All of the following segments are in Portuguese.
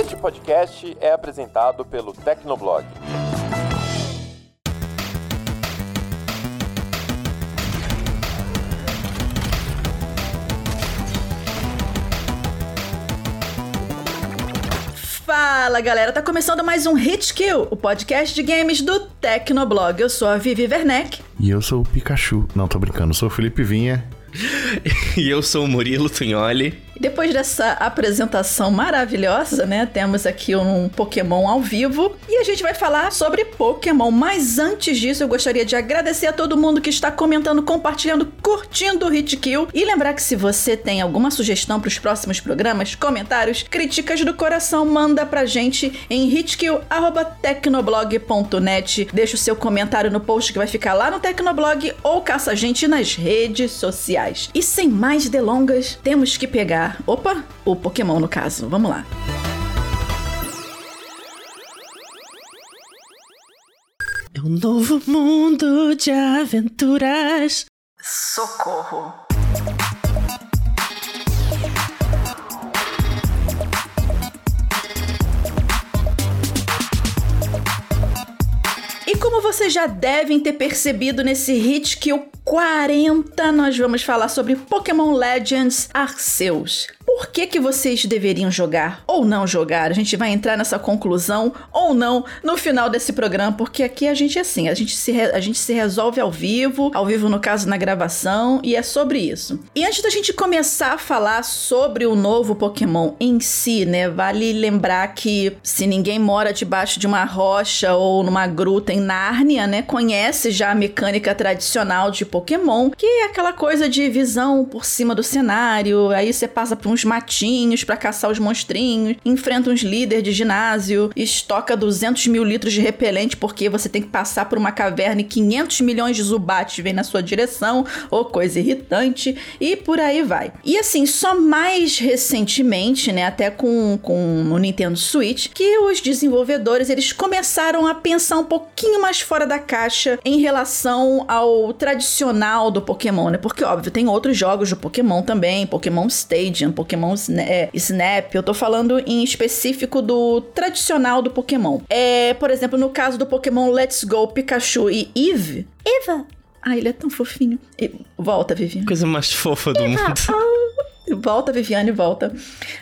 Este podcast é apresentado pelo Tecnoblog. Fala galera, tá começando mais um Hit Kill, o podcast de games do Tecnoblog. Eu sou a Vivi Werneck. E eu sou o Pikachu. Não, tô brincando, eu sou o Felipe Vinha. e eu sou o Murilo Tunholi. Depois dessa apresentação maravilhosa, né? Temos aqui um Pokémon ao vivo e a gente vai falar sobre Pokémon. Mas antes disso, eu gostaria de agradecer a todo mundo que está comentando, compartilhando, curtindo o Hit Kill e lembrar que se você tem alguma sugestão para os próximos programas, comentários, críticas do coração, manda pra gente em hitkill@tecnoblog.net. Deixa o seu comentário no post que vai ficar lá no Tecnoblog ou caça a gente nas redes sociais. E sem mais delongas, temos que pegar Opa, o Pokémon no caso. Vamos lá. É um novo mundo de aventuras. Socorro. Como vocês já devem ter percebido nesse hit o 40 nós vamos falar sobre Pokémon Legends Arceus. Por que, que vocês deveriam jogar ou não jogar? A gente vai entrar nessa conclusão ou não no final desse programa, porque aqui a gente é assim, a gente se, a gente se resolve ao vivo, ao vivo no caso na gravação, e é sobre isso. E antes da gente começar a falar sobre o novo Pokémon em si, né, vale lembrar que se ninguém mora debaixo de uma rocha ou numa gruta em Nárnia, né, conhece já a mecânica tradicional de Pokémon, que é aquela coisa de visão por cima do cenário, aí você passa por uns matinhos para caçar os monstrinhos, enfrenta uns líderes de ginásio, estoca 200 mil litros de repelente porque você tem que passar por uma caverna e 500 milhões de zubates vêm na sua direção, ou coisa irritante, e por aí vai. E assim, só mais recentemente, né, até com, com o Nintendo Switch, que os desenvolvedores eles começaram a pensar um pouquinho mais fora da caixa em relação ao tradicional do Pokémon, né? Porque óbvio, tem outros jogos do Pokémon também, Pokémon Stadium, Pokémon Pokémon é, Snap, eu tô falando em específico do tradicional do Pokémon. É, por exemplo, no caso do Pokémon Let's Go Pikachu e Eve. Eva! Ah, ele é tão fofinho. E, volta, Viviane. Coisa mais fofa do Eva. mundo. Oh. Volta, Viviane, volta.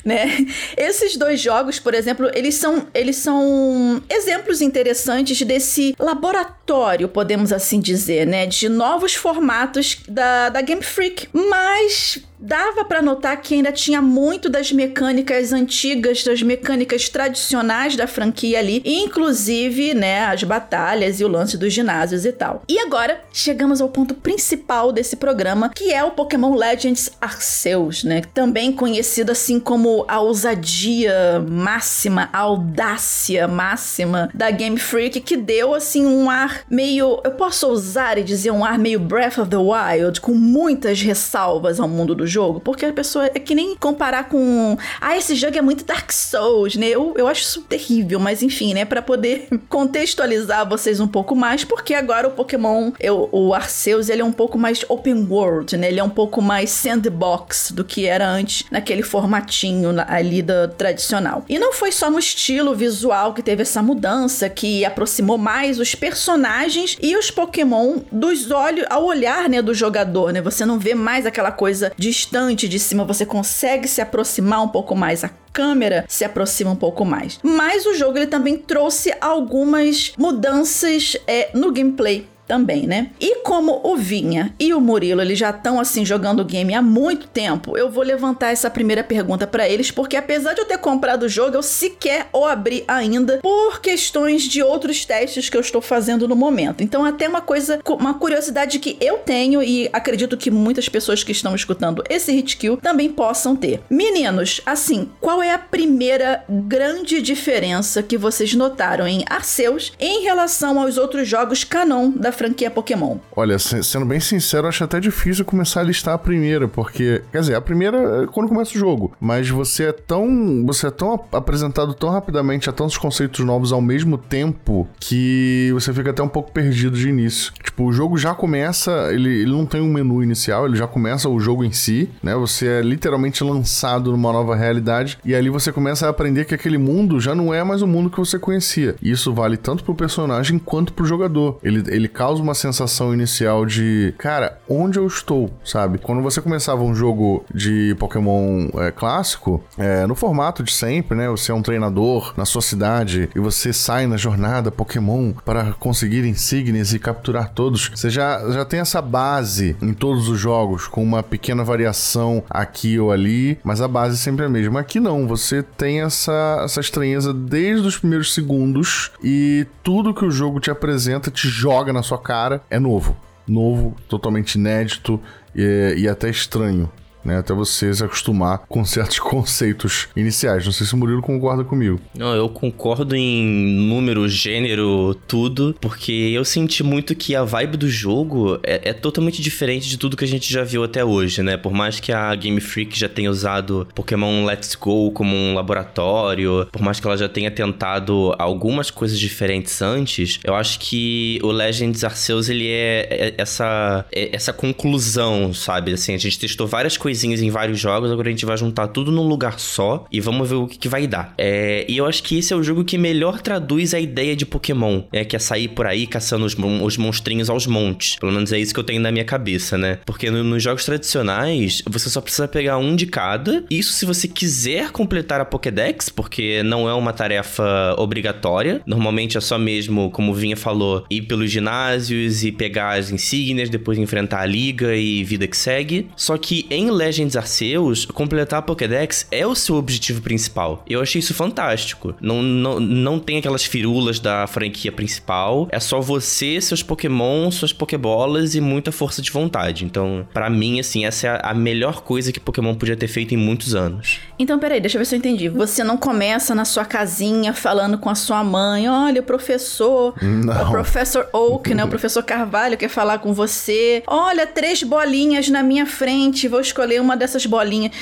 Né? Esses dois jogos, por exemplo, eles são, eles são exemplos interessantes desse laboratório, podemos assim dizer, né? De novos formatos da, da Game Freak. Mas dava para notar que ainda tinha muito das mecânicas antigas, das mecânicas tradicionais da franquia ali, inclusive, né, as batalhas e o lance dos ginásios e tal. E agora chegamos ao ponto principal desse programa, que é o Pokémon Legends Arceus, né, também conhecido assim como a ousadia máxima, a audácia máxima da Game Freak, que deu assim um ar meio, eu posso usar e dizer um ar meio Breath of the Wild, com muitas ressalvas ao mundo do jogo, porque a pessoa é que nem comparar com. Ah, esse jogo é muito Dark Souls, né? Eu, eu acho isso terrível, mas enfim, né? Para poder contextualizar vocês um pouco mais, porque agora o Pokémon, eu, o Arceus, ele é um pouco mais open world, né? Ele é um pouco mais sandbox do que era antes, naquele formatinho ali da tradicional. E não foi só no estilo visual que teve essa mudança, que aproximou mais os personagens e os Pokémon dos olhos ao olhar, né, do jogador, né? Você não vê mais aquela coisa de distante de cima, você consegue se aproximar um pouco mais. A câmera se aproxima um pouco mais. Mas o jogo ele também trouxe algumas mudanças é, no gameplay também, né? E como o Vinha e o Murilo eles já estão assim jogando o game há muito tempo, eu vou levantar essa primeira pergunta para eles, porque apesar de eu ter comprado o jogo, eu sequer o abri ainda por questões de outros testes que eu estou fazendo no momento. Então, até uma coisa, uma curiosidade que eu tenho e acredito que muitas pessoas que estão escutando esse hit kill também possam ter. Meninos, assim, qual é a primeira grande diferença que vocês notaram em Arceus em relação aos outros jogos canon da franquia Pokémon? Olha, sendo bem sincero, acho até difícil começar a listar a primeira, porque, quer dizer, a primeira é quando começa o jogo, mas você é tão, você é tão apresentado tão rapidamente a tantos conceitos novos ao mesmo tempo que você fica até um pouco perdido de início. Tipo, o jogo já começa, ele, ele não tem um menu inicial, ele já começa o jogo em si, né? Você é literalmente lançado numa nova realidade e ali você começa a aprender que aquele mundo já não é mais o mundo que você conhecia. E isso vale tanto pro personagem quanto pro jogador. Ele, ele causa uma sensação inicial de, cara, onde eu estou, sabe? Quando você começava um jogo de Pokémon é, clássico, é, no formato de sempre, né? Você é um treinador na sua cidade e você sai na jornada Pokémon para conseguir insígnias e capturar todos. Você já, já tem essa base em todos os jogos, com uma pequena variação aqui ou ali, mas a base sempre é a mesma. Aqui não, você tem essa, essa estranheza desde os primeiros segundos e tudo que o jogo te apresenta te joga na sua cara é novo. Novo, totalmente inédito e, e até estranho né? Até você se acostumar com certos conceitos iniciais. Não sei se o Murilo concorda comigo. Não, eu concordo em número, gênero, tudo, porque eu senti muito que a vibe do jogo é, é, totalmente diferente de tudo que a gente já viu até hoje, né? Por mais que a Game Freak já tenha usado Pokémon Let's Go como um laboratório, por mais que ela já tenha tentado algumas coisas diferentes antes, eu acho que o Legends Arceus ele é, é essa, é essa conclusão, sabe? Assim, a gente testou várias coisas coisinhas em vários jogos, agora a gente vai juntar tudo num lugar só e vamos ver o que, que vai dar. É, e eu acho que esse é o jogo que melhor traduz a ideia de Pokémon, é que é sair por aí caçando os, os monstrinhos aos montes. Pelo menos é isso que eu tenho na minha cabeça, né? Porque no, nos jogos tradicionais, você só precisa pegar um de cada. Isso se você quiser completar a Pokédex, porque não é uma tarefa obrigatória. Normalmente é só mesmo, como o Vinha falou, ir pelos ginásios e pegar as insígnias, depois enfrentar a liga e vida que segue. Só que em Legends Arceus, completar a Pokédex é o seu objetivo principal. Eu achei isso fantástico. Não, não, não tem aquelas firulas da franquia principal. É só você, seus Pokémon, suas Pokébolas e muita força de vontade. Então, para mim, assim, essa é a melhor coisa que Pokémon podia ter feito em muitos anos. Então, peraí, deixa eu ver se eu entendi. Você não começa na sua casinha falando com a sua mãe: olha, o professor, não. o professor Oak, né? O professor Carvalho quer falar com você. Olha, três bolinhas na minha frente, vou escolher escolher uma dessas bolinhas.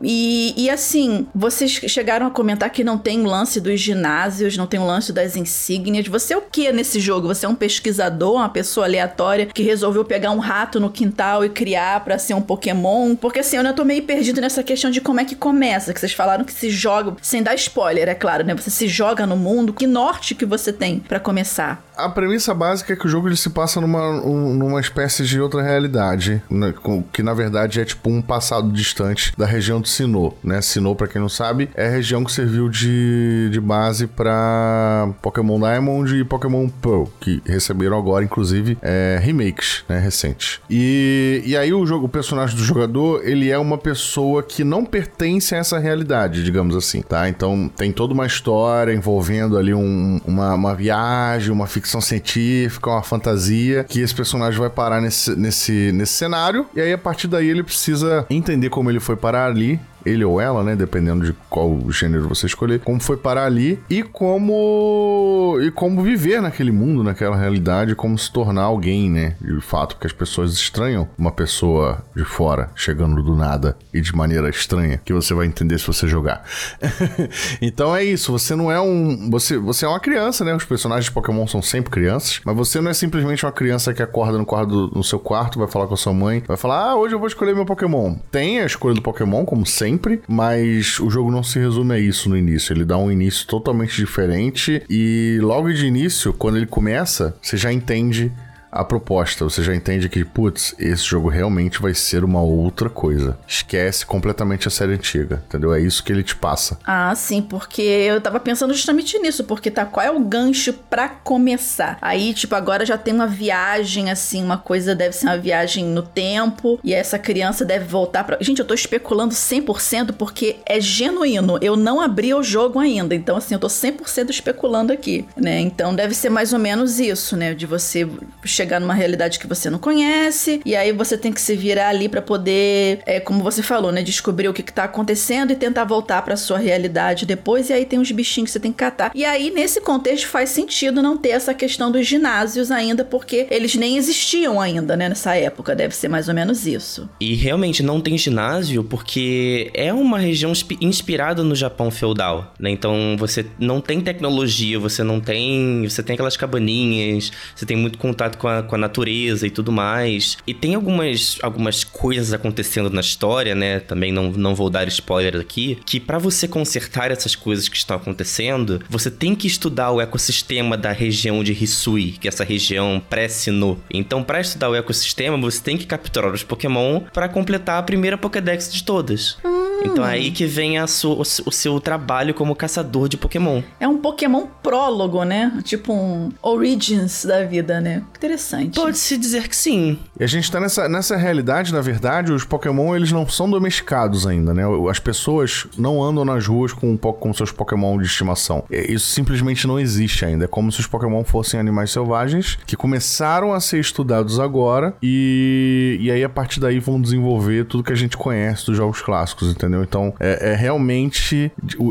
E, e assim, vocês chegaram a comentar que não tem lance dos ginásios, não tem o lance das insígnias. Você é o que nesse jogo? Você é um pesquisador, uma pessoa aleatória que resolveu pegar um rato no quintal e criar para ser um Pokémon? Porque assim, eu ainda tô meio perdido nessa questão de como é que começa. Que vocês falaram que se joga, sem dar spoiler, é claro, né? Você se joga no mundo. Que norte que você tem para começar? A premissa básica é que o jogo ele se passa numa, numa espécie de outra realidade, né? que na verdade é tipo um passado distante da região de Sinnoh, né? Sinnoh, para quem não sabe, é a região que serviu de, de base para Pokémon Diamond e Pokémon Pearl, que receberam agora, inclusive, é, remakes, né? Recentes. E, e aí o, jogo, o personagem do jogador, ele é uma pessoa que não pertence a essa realidade, digamos assim, tá? Então tem toda uma história envolvendo ali um, uma, uma viagem, uma ficção científica, uma fantasia, que esse personagem vai parar nesse, nesse, nesse cenário, e aí a partir daí ele precisa entender como ele foi parar ali, ele ou ela, né, dependendo de qual gênero você escolher, como foi parar ali e como e como viver naquele mundo, naquela realidade, como se tornar alguém, né? De fato, porque as pessoas estranham uma pessoa de fora chegando do nada e de maneira estranha, que você vai entender se você jogar. então é isso, você não é um, você você é uma criança, né? Os personagens de Pokémon são sempre crianças, mas você não é simplesmente uma criança que acorda no quarto no seu quarto, vai falar com a sua mãe, vai falar: "Ah, hoje eu vou escolher meu Pokémon". Tem a escolha do Pokémon como sempre sempre, mas o jogo não se resume a isso no início. Ele dá um início totalmente diferente e logo de início, quando ele começa, você já entende a proposta, você já entende que, putz, esse jogo realmente vai ser uma outra coisa. Esquece completamente a série antiga, entendeu? É isso que ele te passa. Ah, sim, porque eu tava pensando justamente nisso, porque tá, qual é o gancho para começar? Aí, tipo, agora já tem uma viagem, assim, uma coisa deve ser uma viagem no tempo, e essa criança deve voltar pra... Gente, eu tô especulando 100% porque é genuíno, eu não abri o jogo ainda, então, assim, eu tô 100% especulando aqui, né? Então deve ser mais ou menos isso, né? De você chegar chegar numa realidade que você não conhece, e aí você tem que se virar ali para poder, é, como você falou, né, descobrir o que, que tá acontecendo e tentar voltar para sua realidade depois, e aí tem uns bichinhos que você tem que catar. E aí, nesse contexto, faz sentido não ter essa questão dos ginásios ainda, porque eles nem existiam ainda, né, nessa época. Deve ser mais ou menos isso. E realmente não tem ginásio porque é uma região inspirada no Japão feudal, né? Então você não tem tecnologia, você não tem. Você tem aquelas cabaninhas, você tem muito contato com a, com a natureza e tudo mais. E tem algumas, algumas coisas acontecendo na história, né? Também não, não vou dar spoiler aqui, que para você consertar essas coisas que estão acontecendo, você tem que estudar o ecossistema da região de Hisui, que é essa região pré-Sinnoh. Então, para estudar o ecossistema, você tem que capturar os Pokémon para completar a primeira Pokédex de todas. Hum. Então é aí que vem a o seu trabalho como caçador de Pokémon. É um Pokémon prólogo, né? Tipo um Origins da vida, né? Interessante. Pode-se dizer que sim. E a gente tá nessa, nessa realidade, na verdade, os Pokémon eles não são domesticados ainda, né? As pessoas não andam nas ruas com, com seus Pokémon de estimação. Isso simplesmente não existe ainda. É como se os Pokémon fossem animais selvagens que começaram a ser estudados agora e, e aí a partir daí vão desenvolver tudo que a gente conhece dos jogos clássicos, entendeu? entendeu? Então, é, é, realmente.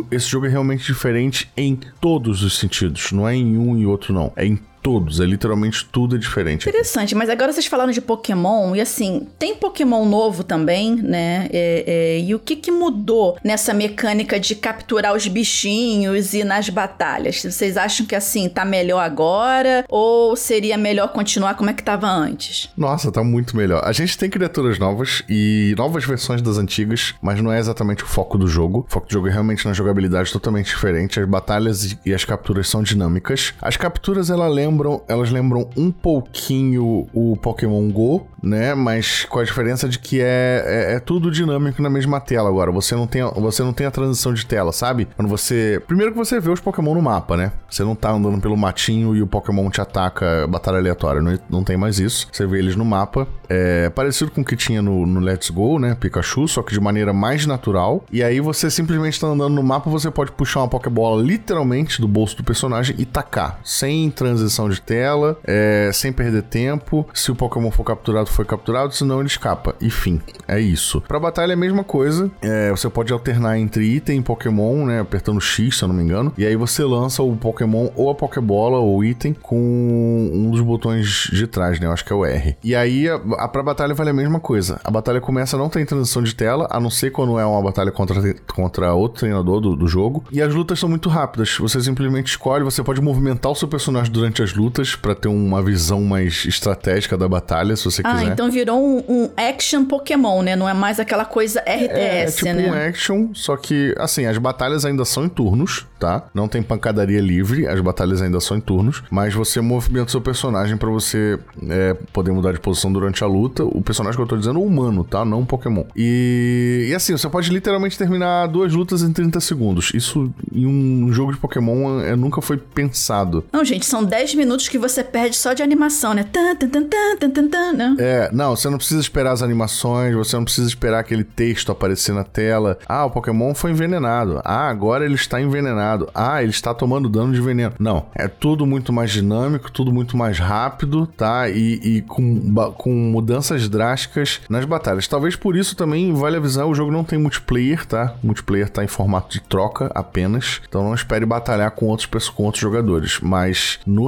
Esse jogo é realmente diferente em todos os sentidos. Não é em um e outro, não. É em todos, é literalmente tudo é diferente. Interessante, mas agora vocês falaram de Pokémon, e assim, tem Pokémon novo também, né? É, é, e o que, que mudou nessa mecânica de capturar os bichinhos e nas batalhas? Vocês acham que assim, tá melhor agora? Ou seria melhor continuar como é que tava antes? Nossa, tá muito melhor. A gente tem criaturas novas e novas versões das antigas, mas não é exatamente o foco do jogo. O foco do jogo é realmente na jogabilidade totalmente diferente. As batalhas e as capturas são dinâmicas. As capturas, ela lembra lembram, elas lembram um pouquinho o Pokémon Go, né? Mas com a diferença de que é, é, é, tudo dinâmico na mesma tela agora. Você não, tem, você não tem a transição de tela, sabe? Quando você. Primeiro que você vê os Pokémon no mapa, né? Você não tá andando pelo matinho e o Pokémon te ataca batalha aleatória. Não, não tem mais isso. Você vê eles no mapa. É parecido com o que tinha no, no Let's Go, né? Pikachu, só que de maneira mais natural. E aí você simplesmente tá andando no mapa, você pode puxar uma Pokébola literalmente do bolso do personagem e tacar. Sem transição de tela, é, sem perder tempo. Se o Pokémon for capturado, foi capturado, senão ele escapa. Enfim, é isso. Pra batalha é a mesma coisa. É, você pode alternar entre item e Pokémon, né? Apertando X, se eu não me engano. E aí você lança o Pokémon ou a Pokébola ou item com um dos botões de trás, né? Eu acho que é o R. E aí a, a pra batalha vale a mesma coisa. A batalha começa, não tem transição de tela, a não ser quando é uma batalha contra, contra outro treinador do, do jogo. E as lutas são muito rápidas. Você simplesmente escolhe, você pode movimentar o seu personagem durante as lutas para ter uma visão mais estratégica da batalha, se você ah, quiser. Ah, então virou um, um, action Pokémon, né? Não é mais aquela coisa RTS, é, é tipo né? um action, só que, assim, as batalhas ainda são em turnos, tá? Não tem pancadaria livre, as batalhas ainda são em turnos, mas você movimenta o seu personagem para você é, poder mudar de posição durante a luta. O personagem que eu tô dizendo é humano, tá? Não um Pokémon. E, e assim, você pode literalmente terminar duas lutas em 30 segundos. Isso em um jogo de Pokémon é, nunca foi pensado. Não, gente, são 10 minutos que você perde só de animação, né? Tan, tan, tan, tan, tan, tan, né? É, não, você não precisa esperar as animações, você não precisa esperar aquele texto aparecer na tela. Ah, o Pokémon foi envenenado. Ah, agora ele está envenenado. Ah, ele está tomando dano de veneno. Não, é tudo muito mais dinâmico, tudo muito mais rápido, tá? E, e com, com mudanças drásticas nas batalhas. Talvez por isso também vale avisar, o jogo não tem multiplayer, tá? O multiplayer tá em formato de troca apenas. Então não espere batalhar com outros, com outros jogadores. Mas no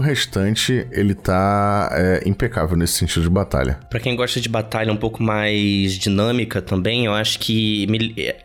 ele tá é, impecável nesse sentido de batalha. Para quem gosta de batalha um pouco mais dinâmica também, eu acho que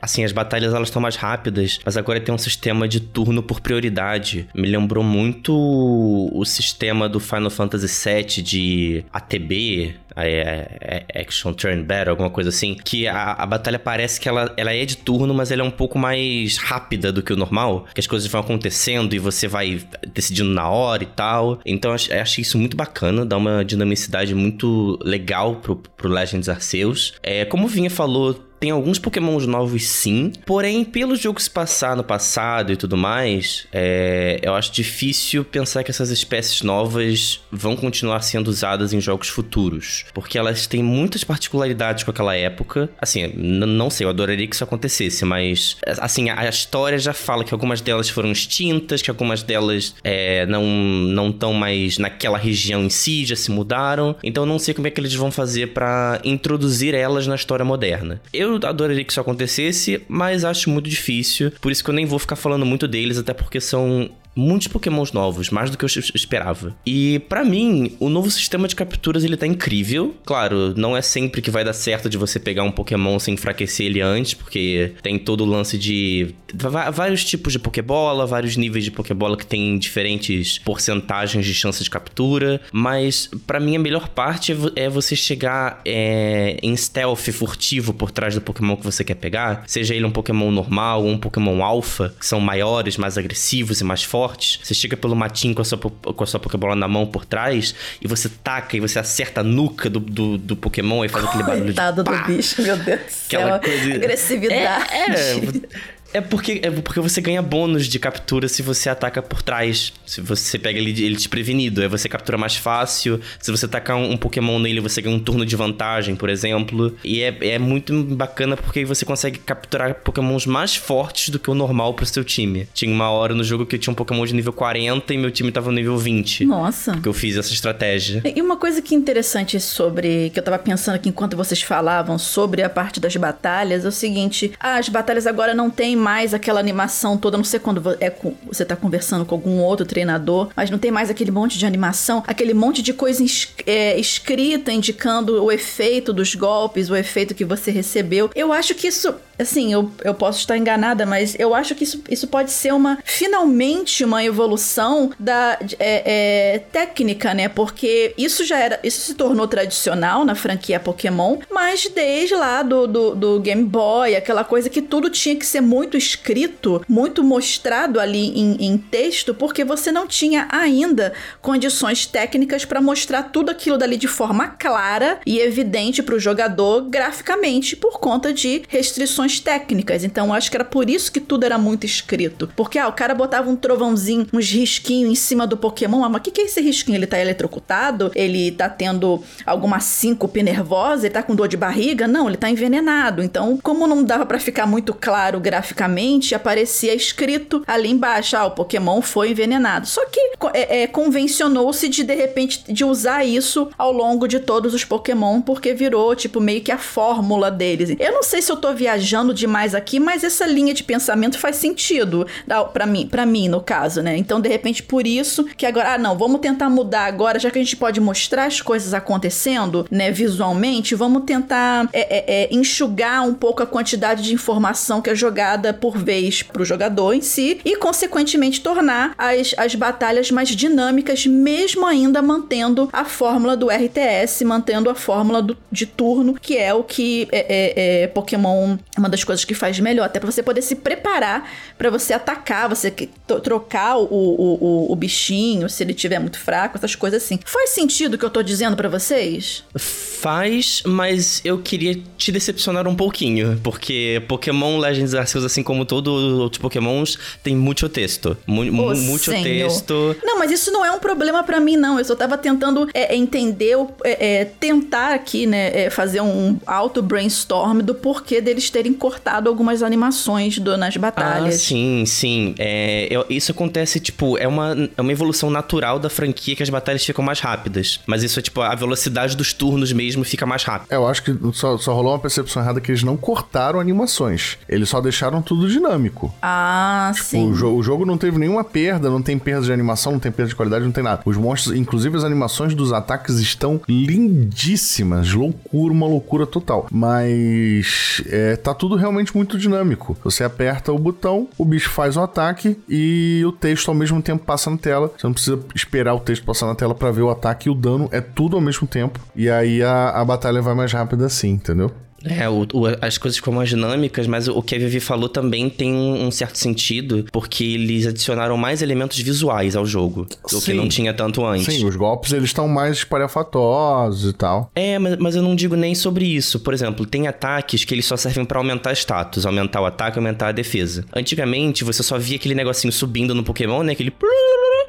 assim as batalhas elas estão mais rápidas, mas agora tem um sistema de turno por prioridade. Me lembrou muito o sistema do Final Fantasy VII de ATB, é, é, Action Turn Battle, alguma coisa assim, que a, a batalha parece que ela, ela é de turno, mas ela é um pouco mais rápida do que o normal, que as coisas vão acontecendo e você vai decidindo na hora e tal. Então eu achei isso muito bacana, dá uma dinamicidade muito legal pro, pro Legends Arceus. É, como o Vinha falou, tem alguns pokémons novos sim, porém, pelo jogo se passar no passado e tudo mais, é, eu acho difícil pensar que essas espécies novas vão continuar sendo usadas em jogos futuros, porque elas têm muitas particularidades com aquela época. Assim, não sei, eu adoraria que isso acontecesse, mas assim, a, a história já fala que algumas delas foram extintas, que algumas delas é, não não estão mais naquela região em si, já se mudaram. Então eu não sei como é que eles vão fazer para introduzir elas na história moderna. Eu adoraria que isso acontecesse, mas acho muito difícil. Por isso que eu nem vou ficar falando muito deles, até porque são muitos pokémons novos, mais do que eu esperava. E para mim, o novo sistema de capturas ele tá incrível. Claro, não é sempre que vai dar certo de você pegar um pokémon sem enfraquecer ele antes, porque tem todo o lance de vários tipos de pokébola, vários níveis de pokébola que tem diferentes porcentagens de chance de captura, mas para mim a melhor parte é, é você chegar é, em stealth furtivo por trás do pokémon que você quer pegar, seja ele um pokémon normal ou um pokémon alpha, que são maiores, mais agressivos e mais fortes fortes. Você chega pelo matinho com a sua, com a sua Pokébola na mão por trás e você taca e você acerta a nuca do, do, do Pokémon e faz aquele barulho Coitado de do bicho, meu Deus do céu. Aquela coisa... Agressividade. É, é. É porque, é porque você ganha bônus de captura se você ataca por trás. Se você pega ele, ele desprevenido. Aí você captura mais fácil. Se você atacar um, um, Pokémon nele, você ganha um turno de vantagem, por exemplo. E é, é muito bacana porque você consegue capturar Pokémons mais fortes do que o normal pro seu time. Tinha uma hora no jogo que eu tinha um Pokémon de nível 40 e meu time tava no nível 20. Nossa. Porque eu fiz essa estratégia. E uma coisa que é interessante sobre. que eu tava pensando aqui enquanto vocês falavam sobre a parte das batalhas é o seguinte: ah, as batalhas agora não tem mais aquela animação toda, não sei quando é, você tá conversando com algum outro treinador, mas não tem mais aquele monte de animação, aquele monte de coisa é, escrita indicando o efeito dos golpes, o efeito que você recebeu. Eu acho que isso, assim, eu, eu posso estar enganada, mas eu acho que isso, isso pode ser uma, finalmente, uma evolução da é, é, técnica, né? Porque isso já era, isso se tornou tradicional na franquia Pokémon, mas desde lá do, do, do Game Boy, aquela coisa que tudo tinha que ser muito escrito, muito mostrado ali em, em texto, porque você não tinha ainda condições técnicas para mostrar tudo aquilo dali de forma clara e evidente para o jogador graficamente por conta de restrições técnicas. Então acho que era por isso que tudo era muito escrito. Porque ah, o cara botava um trovãozinho, uns risquinhos em cima do Pokémon. Ah, mas o que, que é esse risquinho? Ele tá eletrocutado? Ele tá tendo alguma síncope nervosa? Ele tá com dor de barriga? Não, ele tá envenenado. Então, como não dava para ficar muito claro graficamente, graficamente aparecia escrito ali embaixo, ah, o Pokémon foi envenenado. Só que é, é, convencionou-se de, de repente, de usar isso ao longo de todos os Pokémon, porque virou, tipo, meio que a fórmula deles. Eu não sei se eu tô viajando demais aqui, mas essa linha de pensamento faz sentido para mim, para mim, no caso, né? Então, de repente, por isso que agora, ah, não, vamos tentar mudar agora, já que a gente pode mostrar as coisas acontecendo, né, visualmente, vamos tentar é, é, é enxugar um pouco a quantidade de informação que é jogada por vez para o jogador em si e, consequentemente, tornar as, as batalhas mais dinâmicas, mesmo ainda mantendo a fórmula do RTS, mantendo a fórmula do, de turno, que é o que é, é, é Pokémon, uma das coisas que faz melhor, até para você poder se preparar para você atacar, você trocar o, o, o, o, bichinho, se ele tiver muito fraco, essas coisas assim. Faz sentido o que eu tô dizendo para vocês? Faz, mas eu queria te decepcionar um pouquinho, porque Pokémon Legends Arceus, assim como todos os outros Pokémons, tem muito texto. Mu oh, muito texto. Não, mas isso não é um problema para mim, não. Eu só tava tentando é, é entender, é, é, tentar aqui, né, é, fazer um auto brainstorm do porquê deles terem cortado algumas animações do, nas batalhas. Ah, sim, sim. É, isso acontece, tipo, é uma, é uma evolução natural da franquia que as batalhas ficam mais rápidas. Mas isso é, tipo, a velocidade dos turnos mesmo fica mais rápida. Eu acho que só, só rolou uma percepção errada que eles não cortaram animações. Eles só deixaram tudo dinâmico. Ah, tipo, sim. O, jo o, jogo não teve nenhuma perda, não tem perda de animação, não tem perda de qualidade, não tem nada. Os monstros, inclusive as animações dos ataques estão lindíssimas. Loucura, uma loucura total. Mas é, tá tudo realmente muito dinâmico. Você aperta o botão, o bicho faz o ataque e o texto ao mesmo tempo passa na tela. Você não precisa esperar o texto passar na tela para ver o ataque e o dano. É tudo ao mesmo tempo. E aí a, a batalha vai mais rápida assim, entendeu? É, o, o, as coisas ficam mais dinâmicas, mas o que a Vivi falou também tem um, um certo sentido, porque eles adicionaram mais elementos visuais ao jogo, do Sim. que não tinha tanto antes. Sim, os golpes eles estão mais espalhafatosos e tal. É, mas, mas eu não digo nem sobre isso. Por exemplo, tem ataques que eles só servem para aumentar status, aumentar o ataque, aumentar a defesa. Antigamente, você só via aquele negocinho subindo no Pokémon, né? Aquele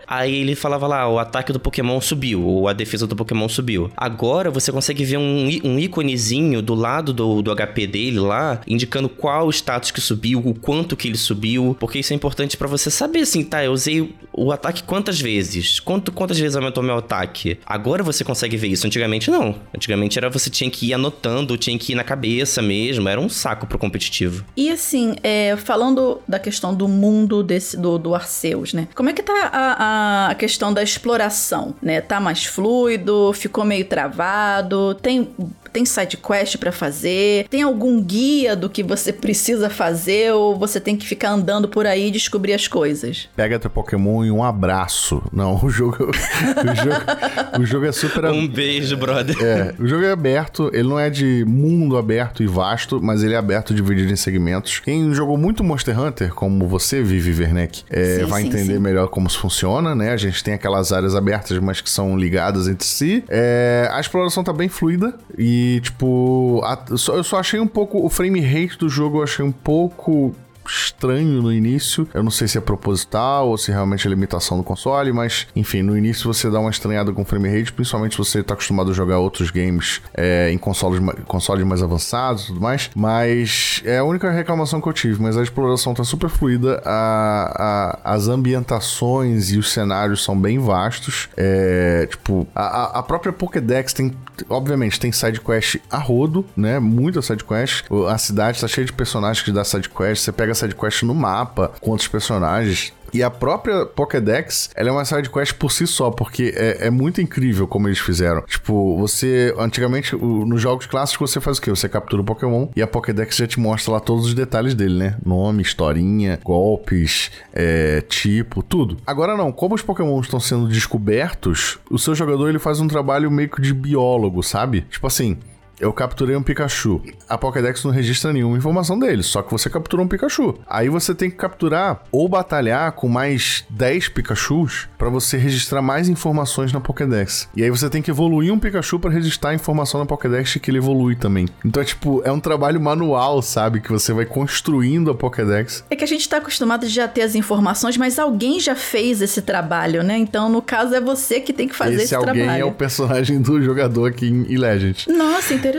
Aí ele falava lá, o ataque do Pokémon subiu, ou a defesa do Pokémon subiu. Agora você consegue ver um, um íconezinho do lado do, do HP dele lá, indicando qual status que subiu, o quanto que ele subiu, porque isso é importante para você saber assim, tá, eu usei o ataque quantas vezes? Quanto, quantas vezes aumentou meu ataque? Agora você consegue ver isso, antigamente não. Antigamente era você tinha que ir anotando, tinha que ir na cabeça mesmo, era um saco pro competitivo. E assim, é, falando da questão do mundo desse do, do Arceus, né? Como é que tá a a questão da exploração, né? Tá mais fluido, ficou meio travado, tem tem side quest para fazer? Tem algum guia do que você precisa fazer ou você tem que ficar andando por aí e descobrir as coisas? Pega teu Pokémon e um abraço. Não, o jogo o jogo, o jogo é super Um beijo, brother. É, o jogo é aberto, ele não é de mundo aberto e vasto, mas ele é aberto dividido em segmentos. Quem jogou muito Monster Hunter, como você vive, Werneck, é, sim, vai sim, entender sim. melhor como isso funciona, né? A gente tem aquelas áreas abertas, mas que são ligadas entre si. É, a exploração tá bem fluida e tipo, a, só, eu só achei um pouco. O frame rate do jogo eu achei um pouco estranho no início. Eu não sei se é proposital ou se realmente é limitação do console, mas enfim, no início você dá uma estranhada com frame rate, principalmente se você está acostumado a jogar outros games é, em consoles, consoles mais avançados e tudo mais. Mas é a única reclamação que eu tive, mas a exploração tá super fluida, a, a, as ambientações e os cenários são bem vastos. É, tipo, a, a própria Pokédex tem, obviamente, tem side quest a rodo, né? Muita side quest. A cidade tá cheia de personagens que dá side quest. Você pega essa sidequest no mapa com outros personagens. E a própria Pokédex, ela é uma sidequest por si só, porque é, é, muito incrível como eles fizeram. Tipo, você, antigamente, o, nos jogos clássicos, você faz o quê? Você captura o Pokémon e a Pokédex já te mostra lá todos os detalhes dele, né? Nome, historinha, golpes, é, tipo, tudo. Agora não, como os Pokémon estão sendo descobertos, o seu jogador ele faz um trabalho meio que de biólogo, sabe? Tipo assim, eu capturei um Pikachu. A Pokédex não registra nenhuma informação dele, só que você capturou um Pikachu. Aí você tem que capturar ou batalhar com mais 10 Pikachus para você registrar mais informações na Pokédex. E aí você tem que evoluir um Pikachu para registrar a informação na Pokédex que ele evolui também. Então é tipo, é um trabalho manual, sabe? Que você vai construindo a Pokédex. É que a gente tá acostumado já ter as informações, mas alguém já fez esse trabalho, né? Então, no caso, é você que tem que fazer esse, esse alguém trabalho. é o personagem do jogador aqui em Legend. Nossa, interessante.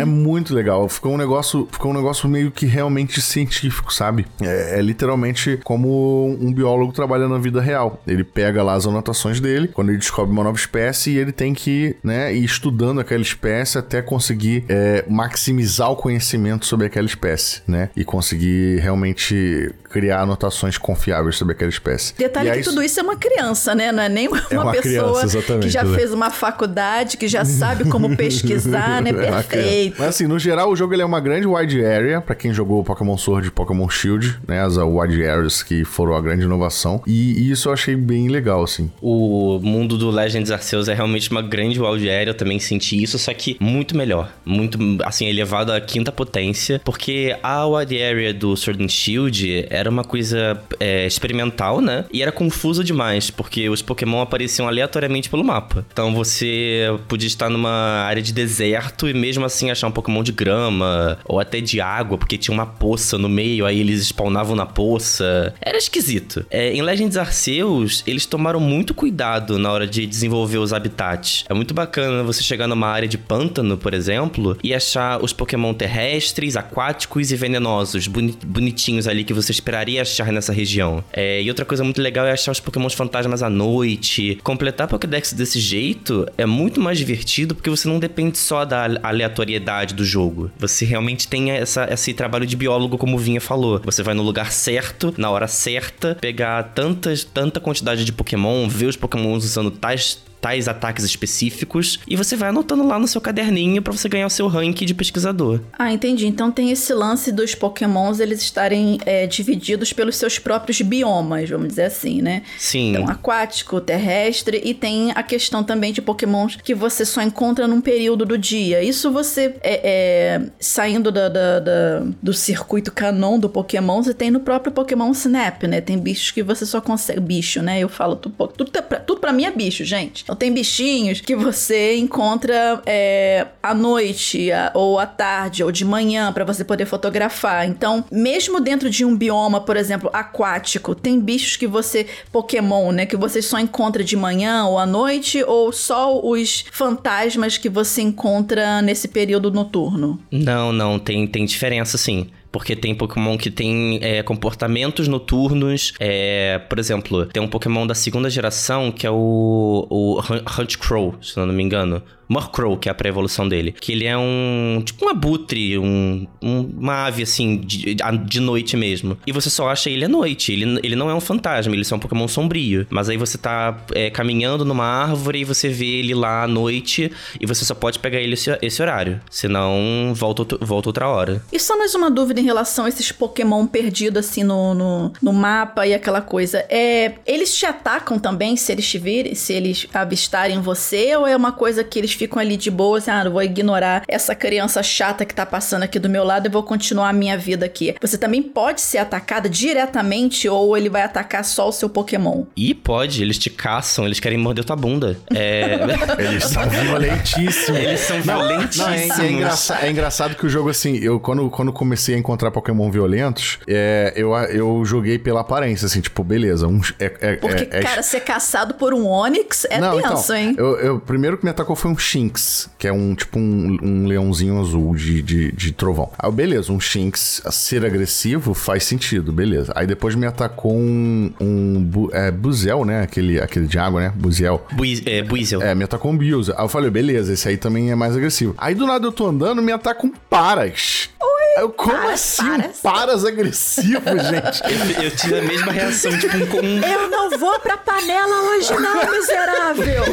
É muito legal. Ficou um negócio, ficou um negócio meio que realmente científico, sabe? É, é literalmente como um biólogo trabalha na vida real. Ele pega lá as anotações dele, quando ele descobre uma nova espécie, e ele tem que, né, ir estudando aquela espécie até conseguir é, maximizar o conhecimento sobre aquela espécie, né? E conseguir realmente criar anotações confiáveis sobre aquela espécie. Detalhe que tudo isso é uma criança, né? Não é nem uma, é uma pessoa criança, que já né? fez uma faculdade, que já sabe como pesquisar, né? É Perfeito. Mas assim, no geral, o jogo ele é uma grande wide area, para quem jogou Pokémon Sword e Pokémon Shield, né? As wide areas que foram a grande inovação. E, e isso eu achei bem legal, assim. O mundo do Legends Arceus é realmente uma grande wide area, eu também senti isso, só que muito melhor. Muito, assim, elevado à quinta potência, porque a wide area do Sword and Shield era era uma coisa é, experimental, né? E era confuso demais, porque os Pokémon apareciam aleatoriamente pelo mapa. Então você podia estar numa área de deserto e mesmo assim achar um Pokémon de grama, ou até de água, porque tinha uma poça no meio, aí eles spawnavam na poça. Era esquisito. É, em Legends Arceus, eles tomaram muito cuidado na hora de desenvolver os habitats. É muito bacana você chegar numa área de pântano, por exemplo, e achar os Pokémon terrestres, aquáticos e venenosos, bonitinhos ali que você espera esperaria achar nessa região. É, e outra coisa muito legal é achar os pokémons fantasmas à noite. Completar Pokédex desse jeito é muito mais divertido porque você não depende só da aleatoriedade do jogo. Você realmente tem essa, esse trabalho de biólogo, como o Vinha falou. Você vai no lugar certo, na hora certa, pegar tantas, tanta quantidade de Pokémon, ver os Pokémons usando tais tais ataques específicos e você vai anotando lá no seu caderninho para você ganhar o seu rank de pesquisador. Ah, entendi. Então tem esse lance dos pokémons eles estarem é, divididos pelos seus próprios biomas, vamos dizer assim, né? Sim. Então, aquático, terrestre e tem a questão também de pokémons que você só encontra num período do dia. Isso você, é, é, saindo da, da, da, do circuito canon do Pokémon, você tem no próprio Pokémon Snap, né? Tem bichos que você só consegue... Bicho, né? Eu falo tudo, tudo, pra, tudo pra mim é bicho, gente. Então tem bichinhos que você encontra é, à noite, ou à tarde, ou de manhã, para você poder fotografar. Então, mesmo dentro de um bioma, por exemplo, aquático, tem bichos que você... Pokémon, né? Que você só encontra de manhã ou à noite, ou só os fantasmas que você encontra nesse período noturno? Não, não, tem, tem diferença sim. Porque tem Pokémon que tem é, comportamentos noturnos. É, por exemplo, tem um Pokémon da segunda geração que é o, o Hunt Crow, se não me engano. Murkrow, que é a pré-evolução dele. Que ele é um. Tipo um abutre, um, um, uma ave assim, de, de noite mesmo. E você só acha ele à noite. Ele, ele não é um fantasma, ele é um Pokémon sombrio. Mas aí você tá é, caminhando numa árvore e você vê ele lá à noite e você só pode pegar ele esse, esse horário. Senão, volta, volta outra hora. E só mais uma dúvida em relação a esses Pokémon perdidos assim no, no, no mapa e aquela coisa. É, eles te atacam também se eles te virem, se eles avistarem você? Ou é uma coisa que eles ficam ali de boa, assim, ah, vou ignorar essa criança chata que tá passando aqui do meu lado e vou continuar a minha vida aqui. Você também pode ser atacada diretamente ou ele vai atacar só o seu Pokémon? E pode, eles te caçam, eles querem morder tua bunda. É... eles são violentíssimos. Eles são violentíssimos. Não, é, é, engraçado, é, engraçado, que o jogo, assim, eu quando, quando comecei a encontrar Pokémon violentos, é, eu, eu joguei pela aparência, assim, tipo, beleza. Um, é, é, Porque, é, cara, ser caçado por um Onix é não, tenso, então, hein? Eu, eu, primeiro que me atacou foi um Shinx, que é um tipo um, um leãozinho azul de, de, de trovão. Aí, beleza, um Shinx ser agressivo faz sentido, beleza. Aí depois me atacou um, um é, Buzel, né? Aquele, aquele de água, né? Buzel. Buiz, é, Buizel. É, me atacou um Buizel. Aí eu falei, beleza, esse aí também é mais agressivo. Aí do nada eu tô andando, me ataca um Paras. Eu, como paras, assim paras. um paras agressivo, gente? Eu, eu, tive a mesma reação, tipo um, um... Eu não vou pra panela hoje não, miserável!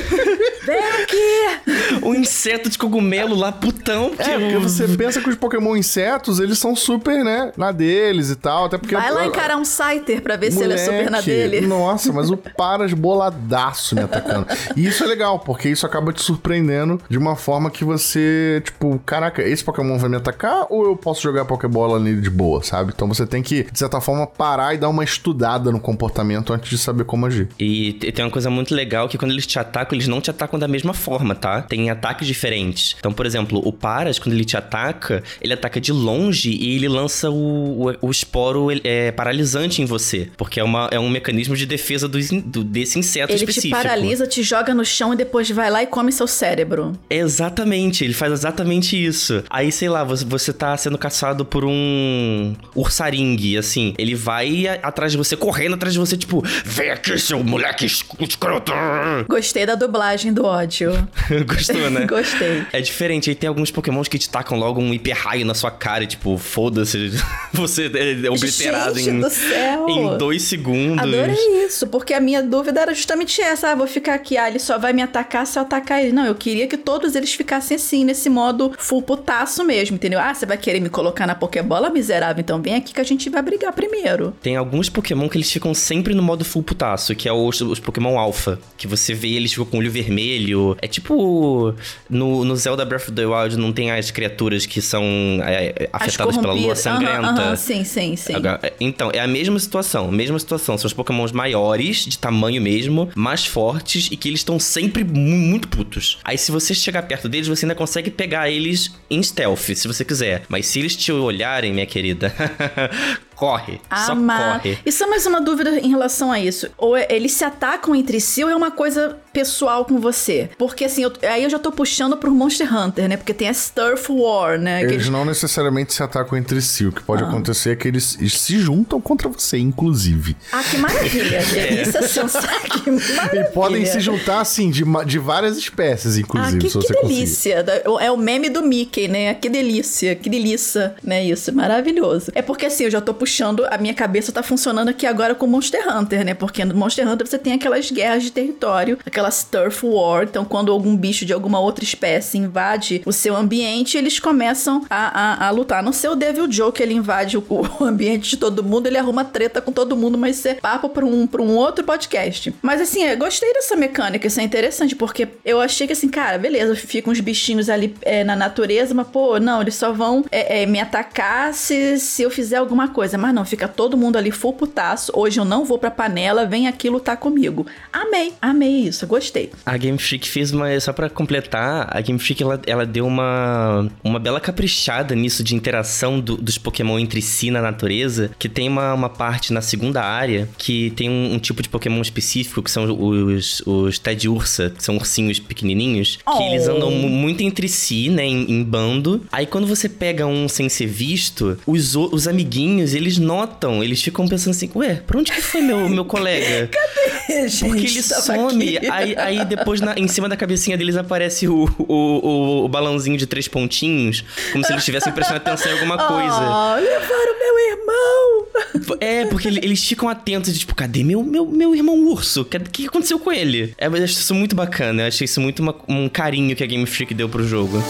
Vem aqui! Um inseto de cogumelo lá, putão. É, porque você pensa que os Pokémon insetos, eles são super, né, na deles e tal, até porque... Vai lá encarar um Scyther pra ver Moleque, se ele é super na dele. Nossa, mas o paras boladaço me atacando. E isso é legal, porque isso acaba te surpreendendo de uma forma que você, tipo, caraca, esse Pokémon vai me atacar ou eu posso jogar Pokébola nele de boa, sabe? Então você tem que, de certa forma, parar e dar uma estudada no comportamento antes de saber como agir. E tem uma coisa muito legal que quando eles te atacam, eles não te atacam da mesma forma, tá? Tem ataques diferentes. Então, por exemplo, o Paras, quando ele te ataca, ele ataca de longe e ele lança o, o, o esporo é, paralisante em você. Porque é, uma, é um mecanismo de defesa do, do desse inseto ele específico. Ele te paralisa, te joga no chão e depois vai lá e come seu cérebro. Exatamente, ele faz exatamente isso. Aí, sei lá, você, você tá sendo caçado por um ursaringue, assim. Ele vai atrás de você, correndo atrás de você, tipo, vem aqui, seu moleque escroto. Gostei da dublagem do ódio. Gostou, né? Gostei. É diferente, aí tem alguns pokémons que te tacam logo um hiper raio na sua cara, e, tipo, foda-se, você é obliterado Gente em, do céu. em dois segundos. Adorei isso, porque a minha dúvida era justamente essa, ah, vou ficar aqui, ah, ele só vai me atacar se eu atacar ele. Não, eu queria que todos eles ficassem assim, nesse modo full putaço mesmo, entendeu? Ah, você vai querer me colocar na Pokébola, miserável, então vem aqui que a gente vai brigar primeiro. Tem alguns Pokémon que eles ficam sempre no modo full putaço, que é os, os Pokémon Alpha, que você vê eles ficam com olho vermelho. É tipo no, no Zelda Breath of the Wild não tem as criaturas que são é, afetadas pela lua sangrenta. Uhum, sim, sim, sim. Então, é a mesma situação, mesma situação. São os Pokémons maiores, de tamanho mesmo, mais fortes e que eles estão sempre muito putos. Aí se você chegar perto deles, você ainda consegue pegar eles em stealth, se você quiser. Mas se eles te olharem, minha querida, corre. Ah, só corre. E só mais uma dúvida em relação a isso. Ou é, eles se atacam entre si ou é uma coisa pessoal com você? Porque assim, eu, aí eu já tô puxando pro Monster Hunter, né? Porque tem a Turf War, né? Eles, eles, não necessariamente se atacam entre si. O que pode ah. acontecer é que eles, eles, se juntam contra você, inclusive. Ah, que maravilha. é. Isso assim, que maravilha. E podem se juntar, assim, de, de várias espécies, inclusive. Ah, que, se que delícia. Conseguir. É o meme do Mickey, né? Que delícia, que delícia, né? Isso, maravilhoso. É porque assim, eu já tô puxando puxando, a minha cabeça tá funcionando aqui agora com Monster Hunter, né? Porque no Monster Hunter você tem aquelas guerras de território, aquelas turf war. Então, quando algum bicho de alguma outra espécie invade o seu ambiente, eles começam a, a, a lutar. No seu Devil Joe, que ele invade o, o, ambiente de todo mundo, ele arruma treta com todo mundo, mas isso é papo pra um, pra um outro podcast. Mas assim, eu gostei dessa mecânica, isso é interessante, porque eu achei que assim, cara, beleza, ficam uns bichinhos ali é, na natureza, mas pô, não, eles só vão é, é, me atacar se, se eu fizer alguma coisa. Mas não, fica todo mundo ali full putaço. Hoje eu não vou pra panela, vem aqui lutar comigo. Amei, amei isso, gostei. A Game Freak fez uma. Só pra completar, a Game Freak ela, ela deu uma, uma bela caprichada nisso de interação do, dos Pokémon entre si na natureza. Que tem uma, uma parte na segunda área que tem um, um tipo de Pokémon específico, que são os, os Ted Ursa, que são ursinhos pequenininhos, oh. que eles andam muito entre si, né, em, em, bando. Aí quando você pega um sem ser visto, os, os amiguinhos, eles notam, eles ficam pensando assim, ué, pra onde que foi meu, meu colega? Cadê, gente? Porque ele some, aí, aí depois na, em cima da cabecinha deles aparece o, o, o, o balãozinho de três pontinhos, como se eles estivessem prestando atenção em alguma coisa. Oh, levaram meu irmão! É, porque eles ficam atentos, tipo, cadê meu, meu, meu irmão urso? O que aconteceu com ele? É, eu achei isso muito bacana, eu achei isso muito uma, um carinho que a Game Freak deu pro jogo.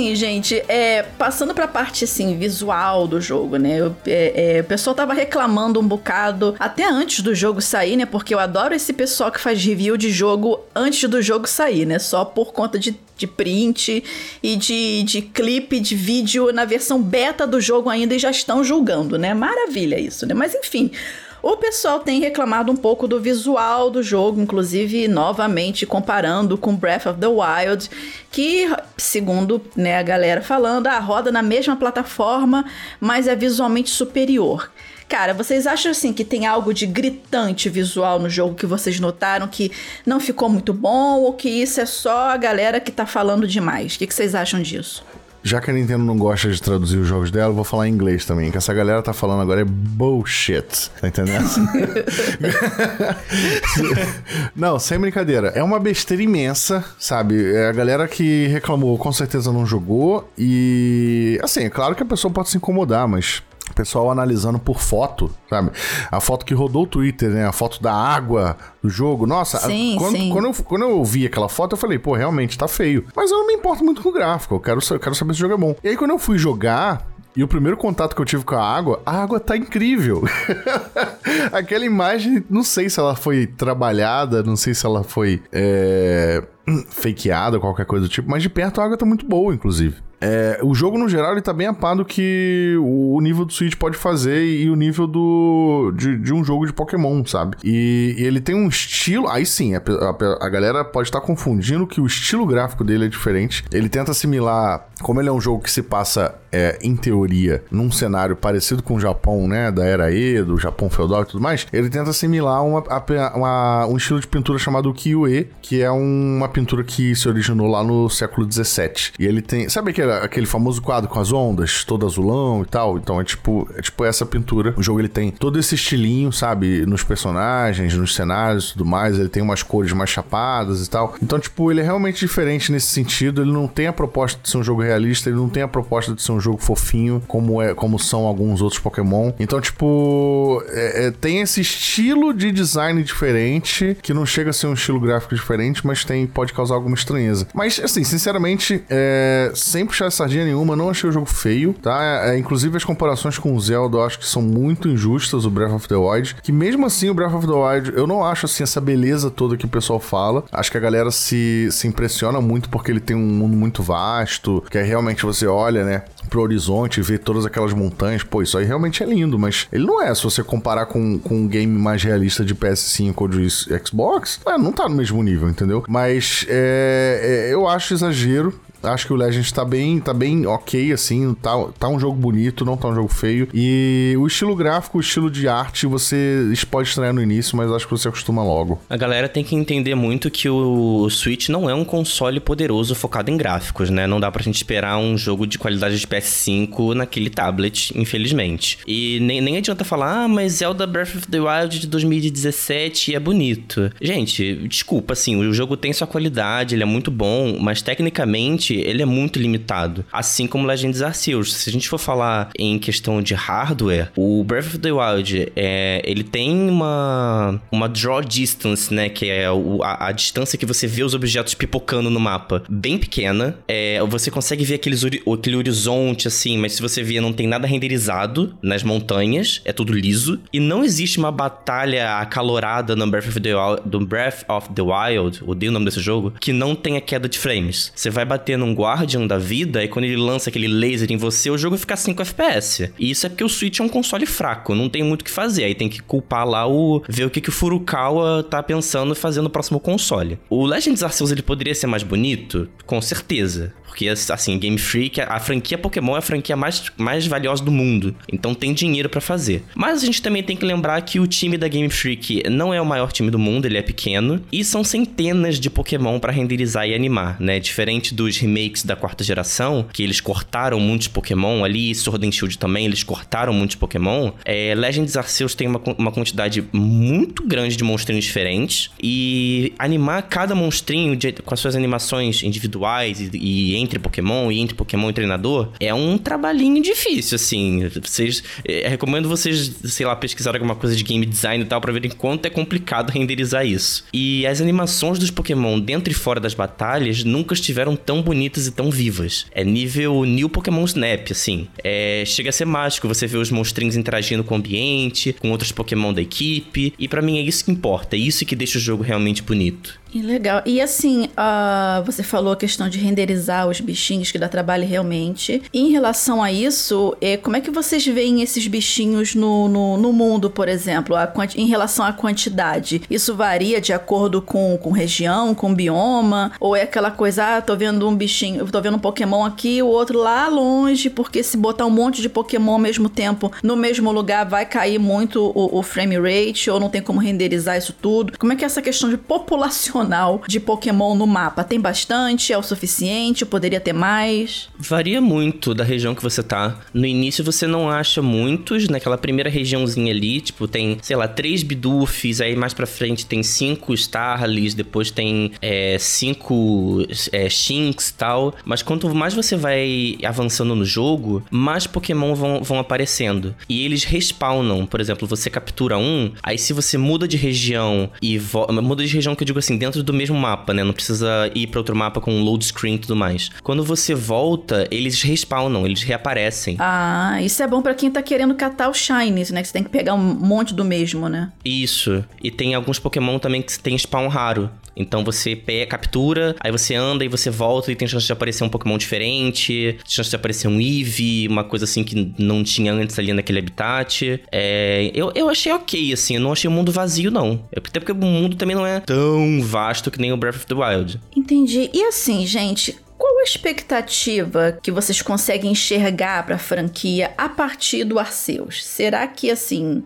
Agora sim, gente, é, passando pra parte assim, visual do jogo, né? Eu, é, é, o pessoal tava reclamando um bocado até antes do jogo sair, né? Porque eu adoro esse pessoal que faz review de jogo antes do jogo sair, né? Só por conta de de print e de, de clipe, de vídeo na versão beta do jogo ainda e já estão julgando, né? Maravilha isso, né? Mas enfim, o pessoal tem reclamado um pouco do visual do jogo, inclusive novamente comparando com Breath of the Wild, que, segundo né, a galera falando, a roda na mesma plataforma, mas é visualmente superior. Cara, vocês acham assim que tem algo de gritante visual no jogo que vocês notaram que não ficou muito bom ou que isso é só a galera que tá falando demais? O que, que vocês acham disso? Já que a Nintendo não gosta de traduzir os jogos dela, eu vou falar em inglês também, que essa galera tá falando agora é bullshit. Tá entendendo? não, sem brincadeira. É uma besteira imensa, sabe? É a galera que reclamou com certeza não jogou e assim, é claro que a pessoa pode se incomodar, mas pessoal analisando por foto, sabe? A foto que rodou o Twitter, né? A foto da água do jogo. Nossa, sim, a, quando, sim. Quando, eu, quando eu vi aquela foto, eu falei, pô, realmente tá feio. Mas eu não me importo muito com o gráfico, eu quero, eu quero saber se o jogo é bom. E aí, quando eu fui jogar, e o primeiro contato que eu tive com a água, a água tá incrível. Aquela imagem, não sei se ela foi trabalhada, não sei se ela foi é, fakeada, qualquer coisa do tipo, mas de perto a água tá muito boa, inclusive. É, o jogo, no geral, ele tá bem a par do que o nível do Switch pode fazer e o nível do de, de um jogo de Pokémon, sabe? E, e, ele tem um estilo... Aí sim, a, a, a galera pode estar confundindo que o estilo gráfico dele é diferente. Ele tenta assimilar... Como ele é um jogo que se passa, é, em teoria, num cenário parecido com o Japão, né? Da era E, do Japão feudal e tudo mais, ele tenta assimilar uma, uma, um estilo de pintura chamado Kyue, que é uma pintura que se originou lá no século 17. E ele tem... Sabe aquele aquele famoso quadro com as ondas, todo azulão e tal. Então é tipo, é tipo essa pintura. O jogo ele tem todo esse estilinho, sabe? Nos personagens, nos cenários e tudo mais. Ele tem umas cores mais chapadas e tal. Então, tipo, ele é realmente diferente nesse sentido. Ele não tem a proposta de ser um jogo realista, ele não tem a proposta de ser um jogo fofinho, como é como são alguns outros Pokémon. Então, tipo, é, é, tem esse estilo de design diferente, que não chega a ser um estilo gráfico diferente, mas tem pode causar alguma estranheza. Mas, assim, sinceramente, é, sempre puxar sardinha nenhuma, não achei o jogo feio, tá? É, é, inclusive as comparações com o Zelda eu acho que são muito injustas, o Breath of the Wild. Que mesmo assim, o Breath of the Wild, eu não acho assim essa beleza toda que o pessoal fala. Acho que a galera se, se impressiona muito porque ele tem um mundo muito vasto, que aí realmente você olha, né? Pro horizonte e vê todas aquelas montanhas, pô, isso aí realmente é lindo, mas ele não é, se você comparar com, com um game mais realista de PS5 ou de Xbox, é, não tá no mesmo nível, entendeu? Mas é, é, eu acho exagero, Acho que o Legends tá bem, tá bem ok, assim, tá, tá um jogo bonito, não tá um jogo feio. E o estilo gráfico, o estilo de arte, você pode estranhar no início, mas acho que você acostuma logo. A galera tem que entender muito que o Switch não é um console poderoso focado em gráficos, né? Não dá pra gente esperar um jogo de qualidade de PS5 naquele tablet, infelizmente. E nem, nem adianta falar, ah, mas Zelda Breath of the Wild de 2017 é bonito. Gente, desculpa, assim, o jogo tem sua qualidade, ele é muito bom, mas tecnicamente ele é muito limitado. Assim como Legends Arceus. Se a gente for falar em questão de hardware, o Breath of the Wild, é, ele tem uma, uma draw distance, né? Que é o, a, a, distância que você vê os objetos pipocando no mapa, bem pequena. É, você consegue ver aqueles, aquele horizonte, assim, mas se você ver, não tem nada renderizado nas montanhas, é tudo liso. E não existe uma batalha acalorada no Breath of the Wild, do Breath of the Wild, odeio o nome desse jogo, que não tenha queda de frames. Você vai bater num Guardian da vida e quando ele lança aquele laser em você, o jogo fica 5 FPS. E isso é porque o Switch é um console fraco, não tem muito o que fazer. Aí tem que culpar lá o. ver o que, que o Furukawa tá pensando fazer no próximo console. O Legends Arceus ele poderia ser mais bonito? Com certeza. Porque, assim, Game Freak, a franquia Pokémon é a franquia mais, mais valiosa do mundo. Então tem dinheiro para fazer. Mas a gente também tem que lembrar que o time da Game Freak não é o maior time do mundo, ele é pequeno. E são centenas de Pokémon para renderizar e animar, né? Diferente dos remakes da quarta geração, que eles cortaram muitos Pokémon ali, Sword and Shield também, eles cortaram muitos Pokémon. É, Legends Arceus tem uma, uma quantidade muito grande de monstrinhos diferentes. E animar cada monstrinho de, com as suas animações individuais e, e entre Pokémon e entre Pokémon e treinador, é um trabalhinho difícil, assim. Vocês. É, recomendo vocês, sei lá, pesquisar alguma coisa de game design e tal, pra verem quanto é complicado renderizar isso. E as animações dos Pokémon dentro e fora das batalhas nunca estiveram tão bonitas e tão vivas. É nível New Pokémon Snap, assim. É, chega a ser mágico você ver os monstrinhos interagindo com o ambiente, com outros Pokémon da equipe. E para mim é isso que importa, é isso que deixa o jogo realmente bonito. E legal. E assim, uh, você falou a questão de renderizar os bichinhos, que dá trabalho realmente. E em relação a isso, é, como é que vocês veem esses bichinhos no, no, no mundo, por exemplo, a, em relação à quantidade? Isso varia de acordo com, com região, com bioma? Ou é aquela coisa, ah, tô vendo um bichinho, tô vendo um Pokémon aqui, o outro lá longe, porque se botar um monte de Pokémon ao mesmo tempo no mesmo lugar, vai cair muito o, o frame rate, ou não tem como renderizar isso tudo? Como é que é essa questão de população de Pokémon no mapa? Tem bastante? É o suficiente? Poderia ter mais? Varia muito da região que você tá. No início você não acha muitos, naquela primeira regiãozinha ali, tipo, tem, sei lá, três Bidufs, aí mais pra frente tem cinco Starlies, depois tem é, cinco é, Shinx e tal. Mas quanto mais você vai avançando no jogo, mais Pokémon vão, vão aparecendo. E eles respawnam. Por exemplo, você captura um, aí se você muda de região e muda de região que eu digo assim, dentro dentro do mesmo mapa, né? Não precisa ir para outro mapa com load screen e tudo mais. Quando você volta, eles respawnam, eles reaparecem. Ah, isso é bom para quem tá querendo catar o Shinies, né? Que você tem que pegar um monte do mesmo, né? Isso. E tem alguns Pokémon também que tem spawn raro. Então você pega, captura, aí você anda e você volta e tem chance de aparecer um Pokémon diferente, chance de aparecer um Eevee, uma coisa assim que não tinha antes ali naquele habitat. É, eu, eu achei ok, assim, eu não achei o mundo vazio, não. Até porque o mundo também não é tão vasto que nem o Breath of the Wild. Entendi. E assim, gente, qual a expectativa que vocês conseguem enxergar para a franquia a partir do Arceus? Será que assim,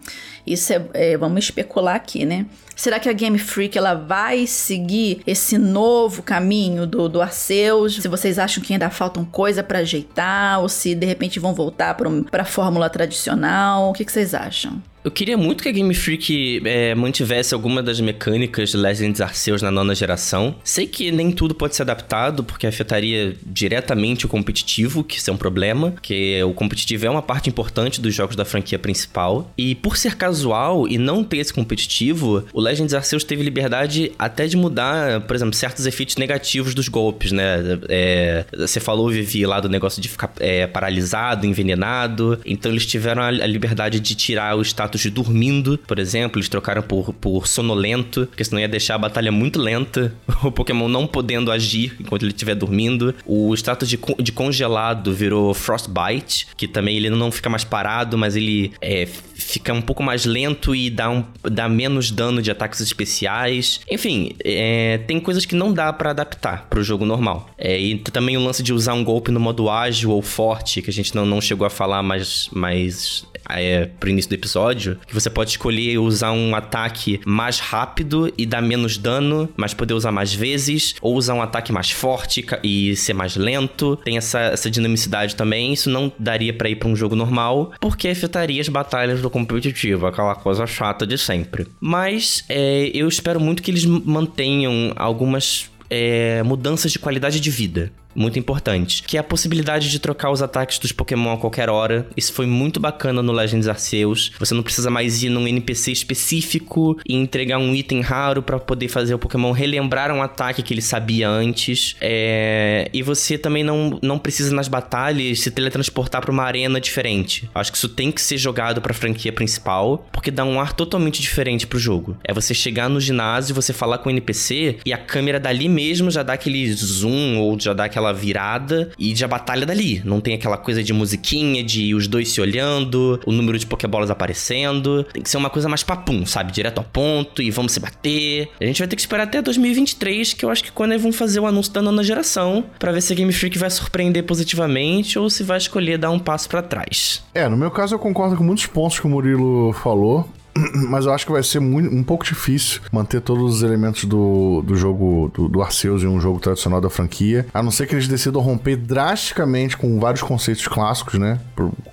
isso é, é, vamos especular aqui, né? Será que a Game Freak ela vai seguir esse novo caminho do, do Arceus? Se vocês acham que ainda faltam coisa para ajeitar ou se de repente vão voltar para a fórmula tradicional, o que, que vocês acham? Eu queria muito que a Game Freak é, mantivesse alguma das mecânicas de Legends Arceus na nona geração. Sei que nem tudo pode ser adaptado, porque afetaria diretamente o competitivo, que isso é um problema, que o competitivo é uma parte importante dos jogos da franquia principal. E por ser casual e não ter esse competitivo, o Legends Arceus teve liberdade até de mudar, por exemplo, certos efeitos negativos dos golpes, né? É, você falou, Vivi, lá do negócio de ficar é, paralisado, envenenado. Então eles tiveram a, liberdade de tirar o status status de dormindo, por exemplo, eles trocaram por, por sonolento, porque senão ia deixar a batalha muito lenta, o Pokémon não podendo agir enquanto ele estiver dormindo. O status de, de congelado virou Frostbite, que também ele não fica mais parado, mas ele é, fica um pouco mais lento e dá, um, dá menos dano de ataques especiais. Enfim, é, tem coisas que não dá para adaptar pro jogo normal. É, e também o lance de usar um golpe no modo ágil ou forte, que a gente não, não chegou a falar mais, mais é, pro início do episódio, que você pode escolher usar um ataque mais rápido e dar menos dano, mas poder usar mais vezes, ou usar um ataque mais forte e ser mais lento. Tem essa, essa dinamicidade também. Isso não daria para ir para um jogo normal, porque afetaria as batalhas do competitivo, aquela coisa chata de sempre. Mas é, eu espero muito que eles mantenham algumas é, mudanças de qualidade de vida muito importante, que é a possibilidade de trocar os ataques dos Pokémon a qualquer hora. Isso foi muito bacana no Legends Arceus. Você não precisa mais ir num NPC específico e entregar um item raro para poder fazer o Pokémon relembrar um ataque que ele sabia antes. É... E você também não, não precisa nas batalhas se teletransportar para uma arena diferente. Acho que isso tem que ser jogado para a franquia principal, porque dá um ar totalmente diferente pro jogo. É você chegar no ginásio, você falar com o NPC e a câmera dali mesmo já dá aquele zoom ou já dá aquela aquela virada e já batalha dali. Não tem aquela coisa de musiquinha, de os dois se olhando, o número de Pokébolas aparecendo. Tem que ser uma coisa mais papum, sabe? Direto ao ponto e vamos se bater. A gente vai ter que esperar até 2023, que eu acho que quando eles vão fazer o anúncio da nona geração, para ver se a Game Freak vai surpreender positivamente ou se vai escolher dar um passo para trás. É, no meu caso eu concordo com muitos pontos que o Murilo falou. mas eu acho que vai ser muito, um pouco difícil manter todos os elementos do, do jogo do, do Arceus em um jogo tradicional da franquia, a não ser que eles decidam romper drasticamente com vários conceitos clássicos, né?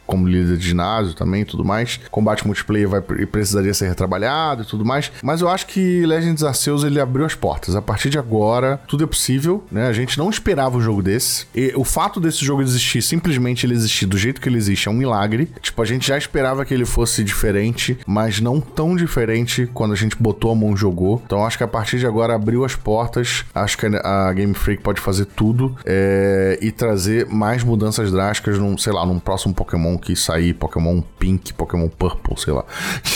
Como líder de ginásio também e tudo mais. Combate multiplayer vai, precisaria ser retrabalhado e tudo mais. Mas eu acho que Legends Arceus ele abriu as portas. A partir de agora, tudo é possível, né? A gente não esperava um jogo desse. E o fato desse jogo existir, simplesmente ele existir do jeito que ele existe, é um milagre. Tipo, a gente já esperava que ele fosse diferente, mas não tão diferente quando a gente botou a mão e jogou. Então acho que a partir de agora abriu as portas. Acho que a Game Freak pode fazer tudo é, e trazer mais mudanças drásticas num, sei lá, num próximo Pokémon que sair, Pokémon Pink, Pokémon Purple, sei lá.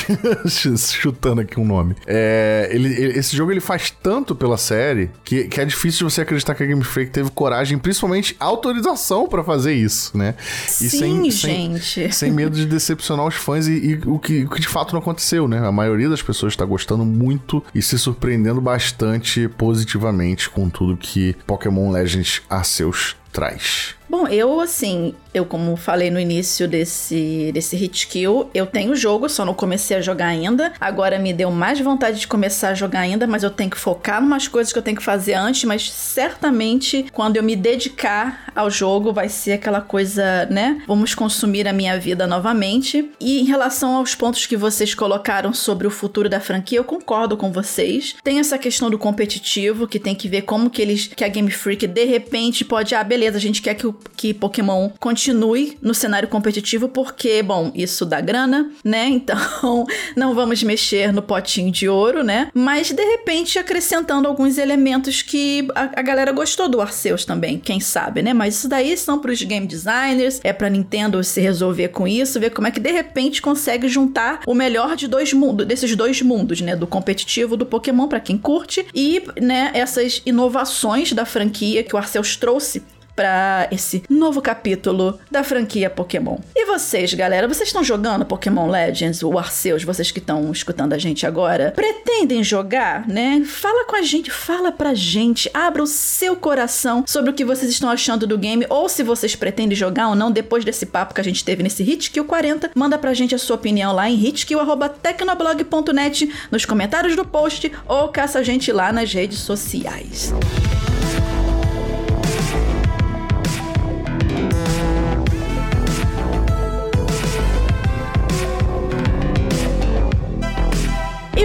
Chutando aqui um nome. É, ele, ele, esse jogo ele faz tanto pela série que, que é difícil de você acreditar que a Game Freak teve coragem, principalmente autorização para fazer isso, né? E Sim, sem, gente. Sem, sem, medo de decepcionar os fãs e, e o, que, o que de fato não aconteceu, né? A maioria das pessoas está gostando muito e se surpreendendo bastante positivamente com tudo que Pokémon Legends Arceus traz. Bom, eu assim, eu como falei no início desse, desse hit kill, eu tenho o jogo, só não comecei a jogar ainda. Agora me deu mais vontade de começar a jogar ainda, mas eu tenho que focar em umas coisas que eu tenho que fazer antes, mas certamente quando eu me dedicar ao jogo vai ser aquela coisa, né? Vamos consumir a minha vida novamente. E em relação aos pontos que vocês colocaram sobre o futuro da franquia, eu concordo com vocês. Tem essa questão do competitivo, que tem que ver como que eles que a Game Freak de repente pode, ah, beleza, a gente quer que o que Pokémon continue no cenário competitivo, porque, bom, isso dá grana, né? Então, não vamos mexer no potinho de ouro, né? Mas, de repente, acrescentando alguns elementos que a, a galera gostou do Arceus também, quem sabe, né? Mas isso daí são pros game designers, é pra Nintendo se resolver com isso, ver como é que, de repente, consegue juntar o melhor de dois mundos, desses dois mundos, né? Do competitivo do Pokémon, para quem curte, e, né, essas inovações da franquia que o Arceus trouxe para esse novo capítulo da franquia Pokémon. E vocês, galera, vocês estão jogando Pokémon Legends, o Arceus, vocês que estão escutando a gente agora, pretendem jogar, né? Fala com a gente, fala pra gente, abra o seu coração sobre o que vocês estão achando do game ou se vocês pretendem jogar ou não depois desse papo que a gente teve nesse Hitkill 40, manda pra gente a sua opinião lá em hitkill@tecnoblog.net nos comentários do post ou caça a gente lá nas redes sociais.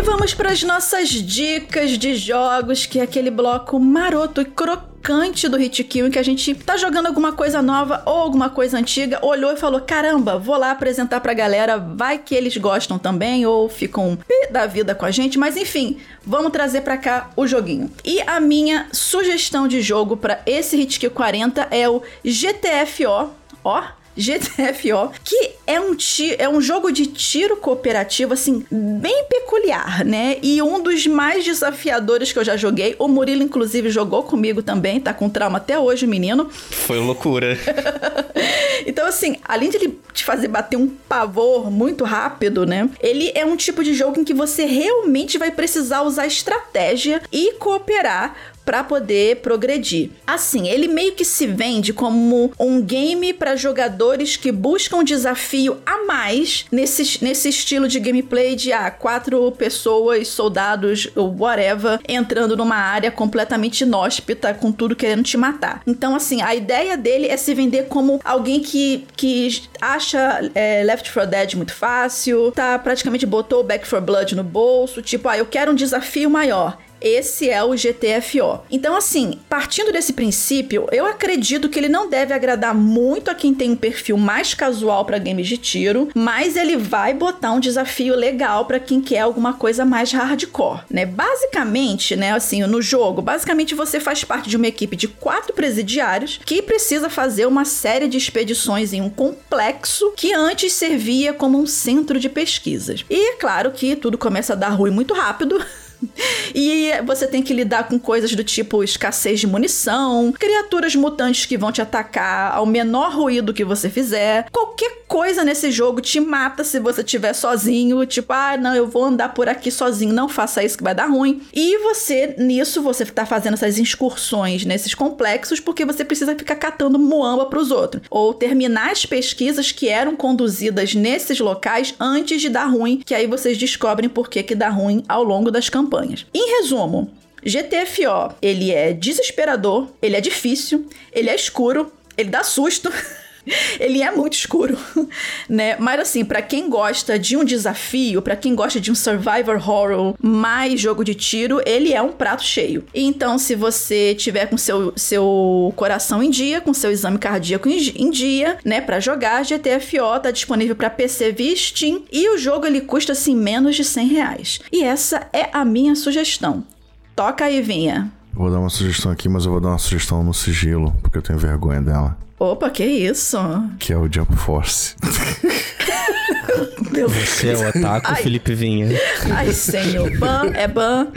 E vamos para as nossas dicas de jogos, que é aquele bloco maroto e crocante do Hit Kill, em que a gente tá jogando alguma coisa nova ou alguma coisa antiga, olhou e falou: caramba, vou lá apresentar pra galera, vai que eles gostam também ou ficam da vida com a gente, mas enfim, vamos trazer pra cá o joguinho. E a minha sugestão de jogo para esse Hit Kill 40 é o GTFO, ó GTFO, que é um, é um jogo de tiro cooperativo, assim, bem peculiar, né? E um dos mais desafiadores que eu já joguei. O Murilo, inclusive, jogou comigo também, tá com trauma até hoje, menino. Foi loucura. então, assim, além de ele te fazer bater um pavor muito rápido, né? Ele é um tipo de jogo em que você realmente vai precisar usar estratégia e cooperar para poder progredir. Assim, ele meio que se vende como um game para jogadores que buscam desafio a mais nesse, nesse estilo de gameplay de ah, quatro pessoas, soldados, whatever, entrando numa área completamente inóspita, com tudo querendo te matar. Então, assim, a ideia dele é se vender como alguém que, que acha é, Left 4 Dead muito fácil, tá praticamente botou o Back 4 Blood no bolso, tipo, ah, eu quero um desafio maior. Esse é o GTFO. Então, assim, partindo desse princípio, eu acredito que ele não deve agradar muito a quem tem um perfil mais casual para games de tiro, mas ele vai botar um desafio legal para quem quer alguma coisa mais hardcore, né? Basicamente, né, assim, no jogo, basicamente você faz parte de uma equipe de quatro presidiários que precisa fazer uma série de expedições em um complexo que antes servia como um centro de pesquisas. E é claro que tudo começa a dar ruim muito rápido. E você tem que lidar com coisas do tipo escassez de munição, criaturas mutantes que vão te atacar ao menor ruído que você fizer. Qualquer coisa nesse jogo te mata se você estiver sozinho. Tipo, ah, não, eu vou andar por aqui sozinho, não faça isso que vai dar ruim. E você, nisso, você tá fazendo essas excursões nesses complexos porque você precisa ficar catando muamba pros outros. Ou terminar as pesquisas que eram conduzidas nesses locais antes de dar ruim, que aí vocês descobrem por que, que dá ruim ao longo das campanhas campanhas. Em resumo, GTFO, ele é desesperador, ele é difícil, ele é escuro, ele dá susto. ele é muito escuro, né? Mas assim, para quem gosta de um desafio, para quem gosta de um survivor horror mais jogo de tiro, ele é um prato cheio. Então, se você tiver com seu seu coração em dia, com seu exame cardíaco em, dia, né, para jogar, GTFO tá disponível para PC via Steam e o jogo ele custa assim menos de 100 reais. E essa é a minha sugestão. Toca aí, Vinha. Vou dar uma sugestão aqui, mas eu vou dar uma sugestão no sigilo, porque eu tenho vergonha dela. Opa, que isso? Que é o Jump Force. Meu Você é o otaku, Ai. Felipe Vinha. Ai, senhor. Ban, é ban.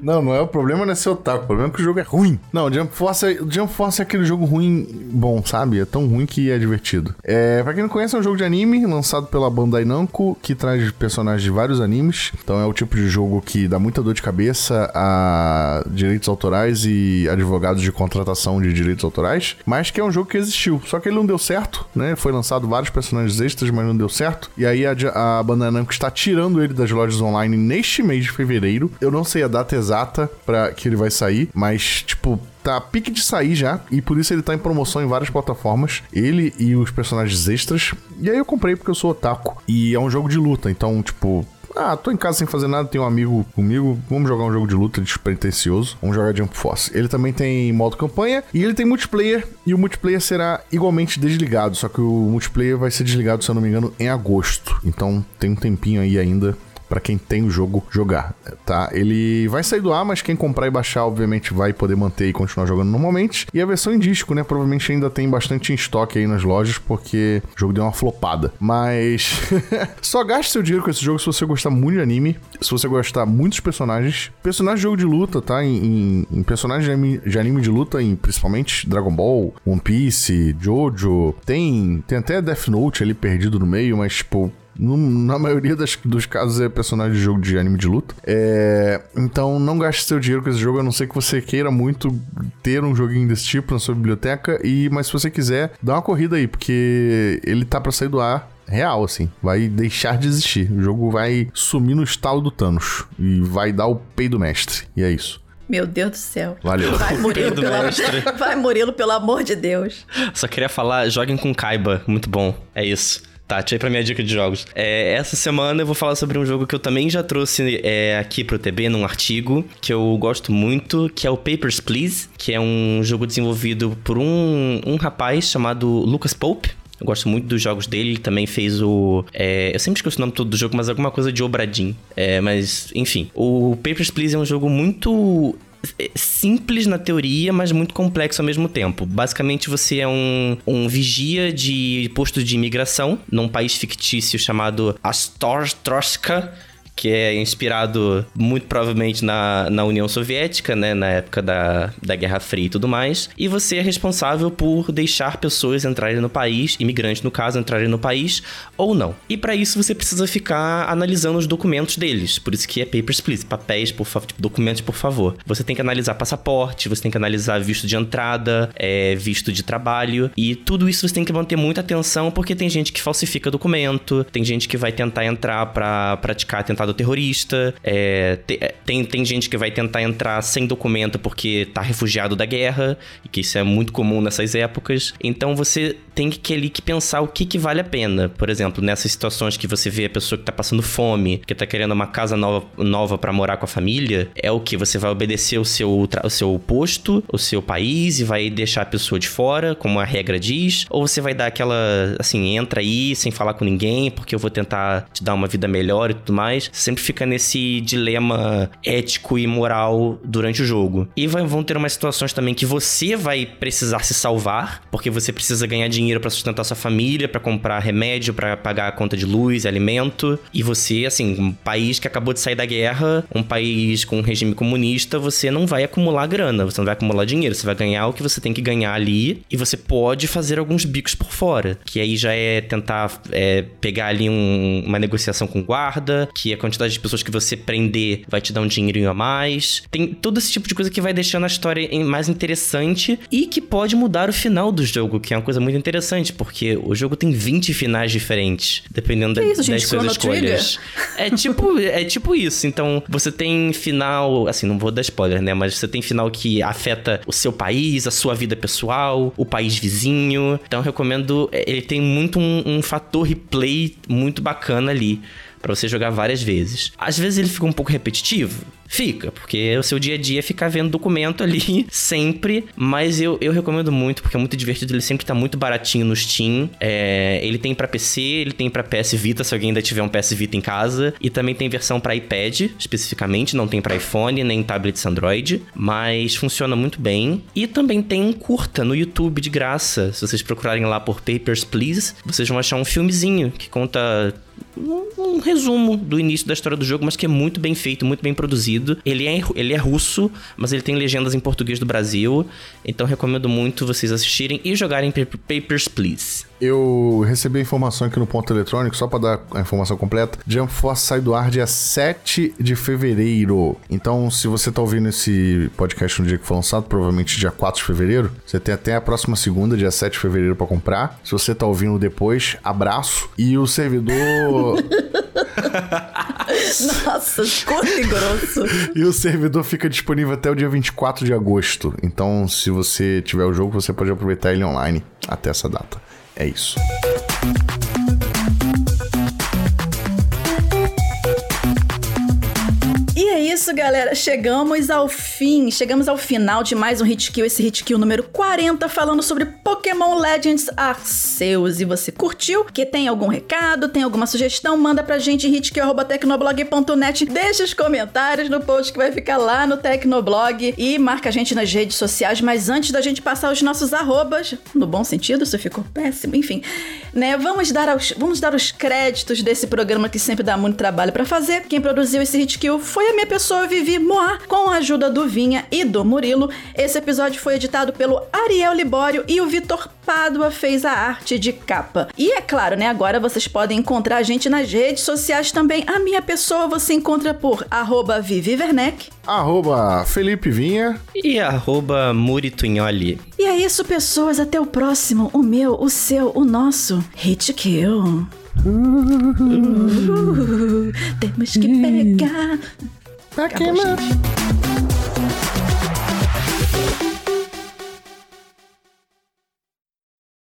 Não, não é o problema não é ser otaku. O problema é que o jogo é ruim. Não, Jump Force é, Jump Force é aquele jogo ruim bom, sabe? É tão ruim que é divertido. É, pra quem não conhece, é um jogo de anime lançado pela Bandai Namco, que traz personagens de vários animes. Então é o tipo de jogo que dá muita dor de cabeça a direitos autorais e advogados de contratação de direitos autorais, mas que é um jogo que existiu. Só que ele não deu certo, né? Foi lançado vários personagens extras, mas não deu certo. E aí a, a Bandai Namco está tirando ele das lojas online neste mês de fevereiro. Eu não sei a data exata para que ele vai sair, mas tipo, tá a pique de sair já, e por isso ele tá em promoção em várias plataformas, ele e os personagens extras. E aí eu comprei porque eu sou otaku, e é um jogo de luta, então, tipo, ah, tô em casa sem fazer nada, tenho um amigo comigo, vamos jogar um jogo de luta despretensioso, vamos jogar Jump Force. Ele também tem modo campanha e ele tem multiplayer, e o multiplayer será igualmente desligado, só que o multiplayer vai ser desligado, se eu não me engano, em agosto. Então tem um tempinho aí ainda para quem tem o jogo jogar, tá? Ele vai sair do ar, mas quem comprar e baixar, obviamente, vai poder manter e continuar jogando normalmente. E a versão em disco, né? Provavelmente ainda tem bastante em estoque aí nas lojas, porque o jogo deu uma flopada. Mas só gaste seu dinheiro com esse jogo se você gostar muito de anime, se você gostar muito dos personagens. Personagens de jogo de luta, tá? Em, em, em personagens de anime, de anime de luta, em principalmente Dragon Ball, One Piece, Jojo. Tem, tem até Death Note ali perdido no meio, mas, tipo, na maioria das, dos casos é personagem de jogo de anime de luta. É, então não gaste seu dinheiro com esse jogo, a não ser que você queira muito ter um joguinho desse tipo na sua biblioteca. E, mas se você quiser, dá uma corrida aí, porque ele tá para sair do ar real, assim. Vai deixar de existir. O jogo vai sumir no estalo do Thanos. E vai dar o peido mestre. E é isso. Meu Deus do céu. Valeu. Vai, Murilo, pelo... Vai, Murilo, pelo amor de Deus. Só queria falar, joguem com Kaiba. Muito bom. É isso. Tati, aí pra minha dica de jogos. É, essa semana eu vou falar sobre um jogo que eu também já trouxe é, aqui pro TB num artigo, que eu gosto muito, que é o Papers, Please, que é um jogo desenvolvido por um, um rapaz chamado Lucas Pope. Eu gosto muito dos jogos dele. Ele também fez o. É, eu sempre esqueço o nome todo do jogo, mas alguma coisa de Obradin. É, mas, enfim. O Papers, Please é um jogo muito simples na teoria, mas muito complexo ao mesmo tempo. Basicamente, você é um, um vigia de posto de imigração num país fictício chamado Astortroska que é inspirado muito provavelmente na, na União Soviética, né, na época da, da Guerra Fria e tudo mais. E você é responsável por deixar pessoas entrarem no país, imigrantes no caso, entrarem no país ou não. E para isso você precisa ficar analisando os documentos deles. Por isso que é papers, please, papéis, por favor, tipo, documentos, por favor. Você tem que analisar passaporte, você tem que analisar visto de entrada, é, visto de trabalho e tudo isso você tem que manter muita atenção porque tem gente que falsifica documento, tem gente que vai tentar entrar para praticar tentar atentado terrorista, é, é, tem, tem gente que vai tentar entrar sem documento porque tá refugiado da guerra, e que isso é muito comum nessas épocas. Então você tem que ali que pensar o que, que vale a pena. Por exemplo, nessas situações que você vê a pessoa que tá passando fome, que tá querendo uma casa nova, nova para morar com a família, é o que? Você vai obedecer o seu, o seu posto, o seu país e vai deixar a pessoa de fora, como a regra diz, ou você vai dar aquela, assim, entra aí sem falar com ninguém, porque eu vou tentar te dar uma vida melhor e tudo mais sempre fica nesse dilema ético e moral durante o jogo. E vai, vão ter umas situações também que você vai precisar se salvar, porque você precisa ganhar dinheiro para sustentar sua família, para comprar remédio, para pagar a conta de luz, alimento. E você, assim, um país que acabou de sair da guerra, um país com um regime comunista, você não vai acumular grana, você não vai acumular dinheiro, você vai ganhar o que você tem que ganhar ali e você pode fazer alguns bicos por fora, que aí já é tentar é, pegar ali um, uma negociação com guarda, que é quantidade de pessoas que você prender vai te dar um dinheirinho a mais. Tem todo esse tipo de coisa que vai deixando a história mais interessante e que pode mudar o final do jogo, que é uma coisa muito interessante, porque o jogo tem 20 finais diferentes, dependendo da, isso, das suas escolhas. É tipo, é tipo isso. Então, você tem final, assim, não vou dar spoiler, né? Mas você tem final que afeta o seu país, a sua vida pessoal, o país vizinho. Então, eu recomendo. É, ele tem muito um, um fator replay muito bacana ali para você jogar várias vezes. Às vezes ele fica um pouco repetitivo, Fica, porque o seu dia a dia é ficar vendo documento ali sempre. Mas eu, eu recomendo muito, porque é muito divertido. Ele sempre tá muito baratinho no Steam. É, ele tem para PC, ele tem para PS Vita, se alguém ainda tiver um PS Vita em casa. E também tem versão para iPad, especificamente. Não tem para iPhone, nem tablets Android. Mas funciona muito bem. E também tem um curta no YouTube de graça. Se vocês procurarem lá por Papers, Please, vocês vão achar um filmezinho que conta um, um, resumo do início da história do jogo, mas que é muito bem feito, muito bem produzido. Ele é, ele é russo, mas ele tem legendas em português do Brasil. Então recomendo muito vocês assistirem e jogarem Papers, Please. Eu recebi a informação aqui no ponto eletrônico, só para dar a informação completa. Jump Force sai do ar dia 7 de fevereiro. Então, se você tá ouvindo esse podcast no dia que foi lançado, provavelmente dia 4 de fevereiro, você tem até a próxima segunda, dia 7 de fevereiro, para comprar. Se você tá ouvindo depois, abraço. E o servidor. Nossa, curto grosso. E o servidor fica disponível até o dia 24 de agosto. Então, se você tiver o jogo, você pode aproveitar ele online até essa data. É isso. Isso, galera. Chegamos ao fim. Chegamos ao final de mais um Hit Kill, esse Hit Kill número 40, falando sobre Pokémon Legends Arceus. E você curtiu? Que tem algum recado, tem alguma sugestão? Manda pra gente hitkill.tecnoblog.net. Deixa os comentários no post que vai ficar lá no Tecnoblog e marca a gente nas redes sociais. Mas antes da gente passar os nossos arrobas, no bom sentido, isso ficou péssimo, enfim, né? Vamos dar, aos, vamos dar os créditos desse programa que sempre dá muito trabalho para fazer. Quem produziu esse Hit Kill foi a minha pessoa pessoa Vivi Moá, com a ajuda do Vinha e do Murilo. Esse episódio foi editado pelo Ariel Libório e o Vitor Pádua fez a arte de capa. E é claro, né? Agora vocês podem encontrar a gente nas redes sociais também. A minha pessoa você encontra por arroba Vivi Werneck, arroba Felipe Vinha e arroba Muritunholi. E é isso, pessoas. Até o próximo. O meu, o seu, o nosso Hit Kill. Uh, uh, uh, temos que pegar. Back God him up. You.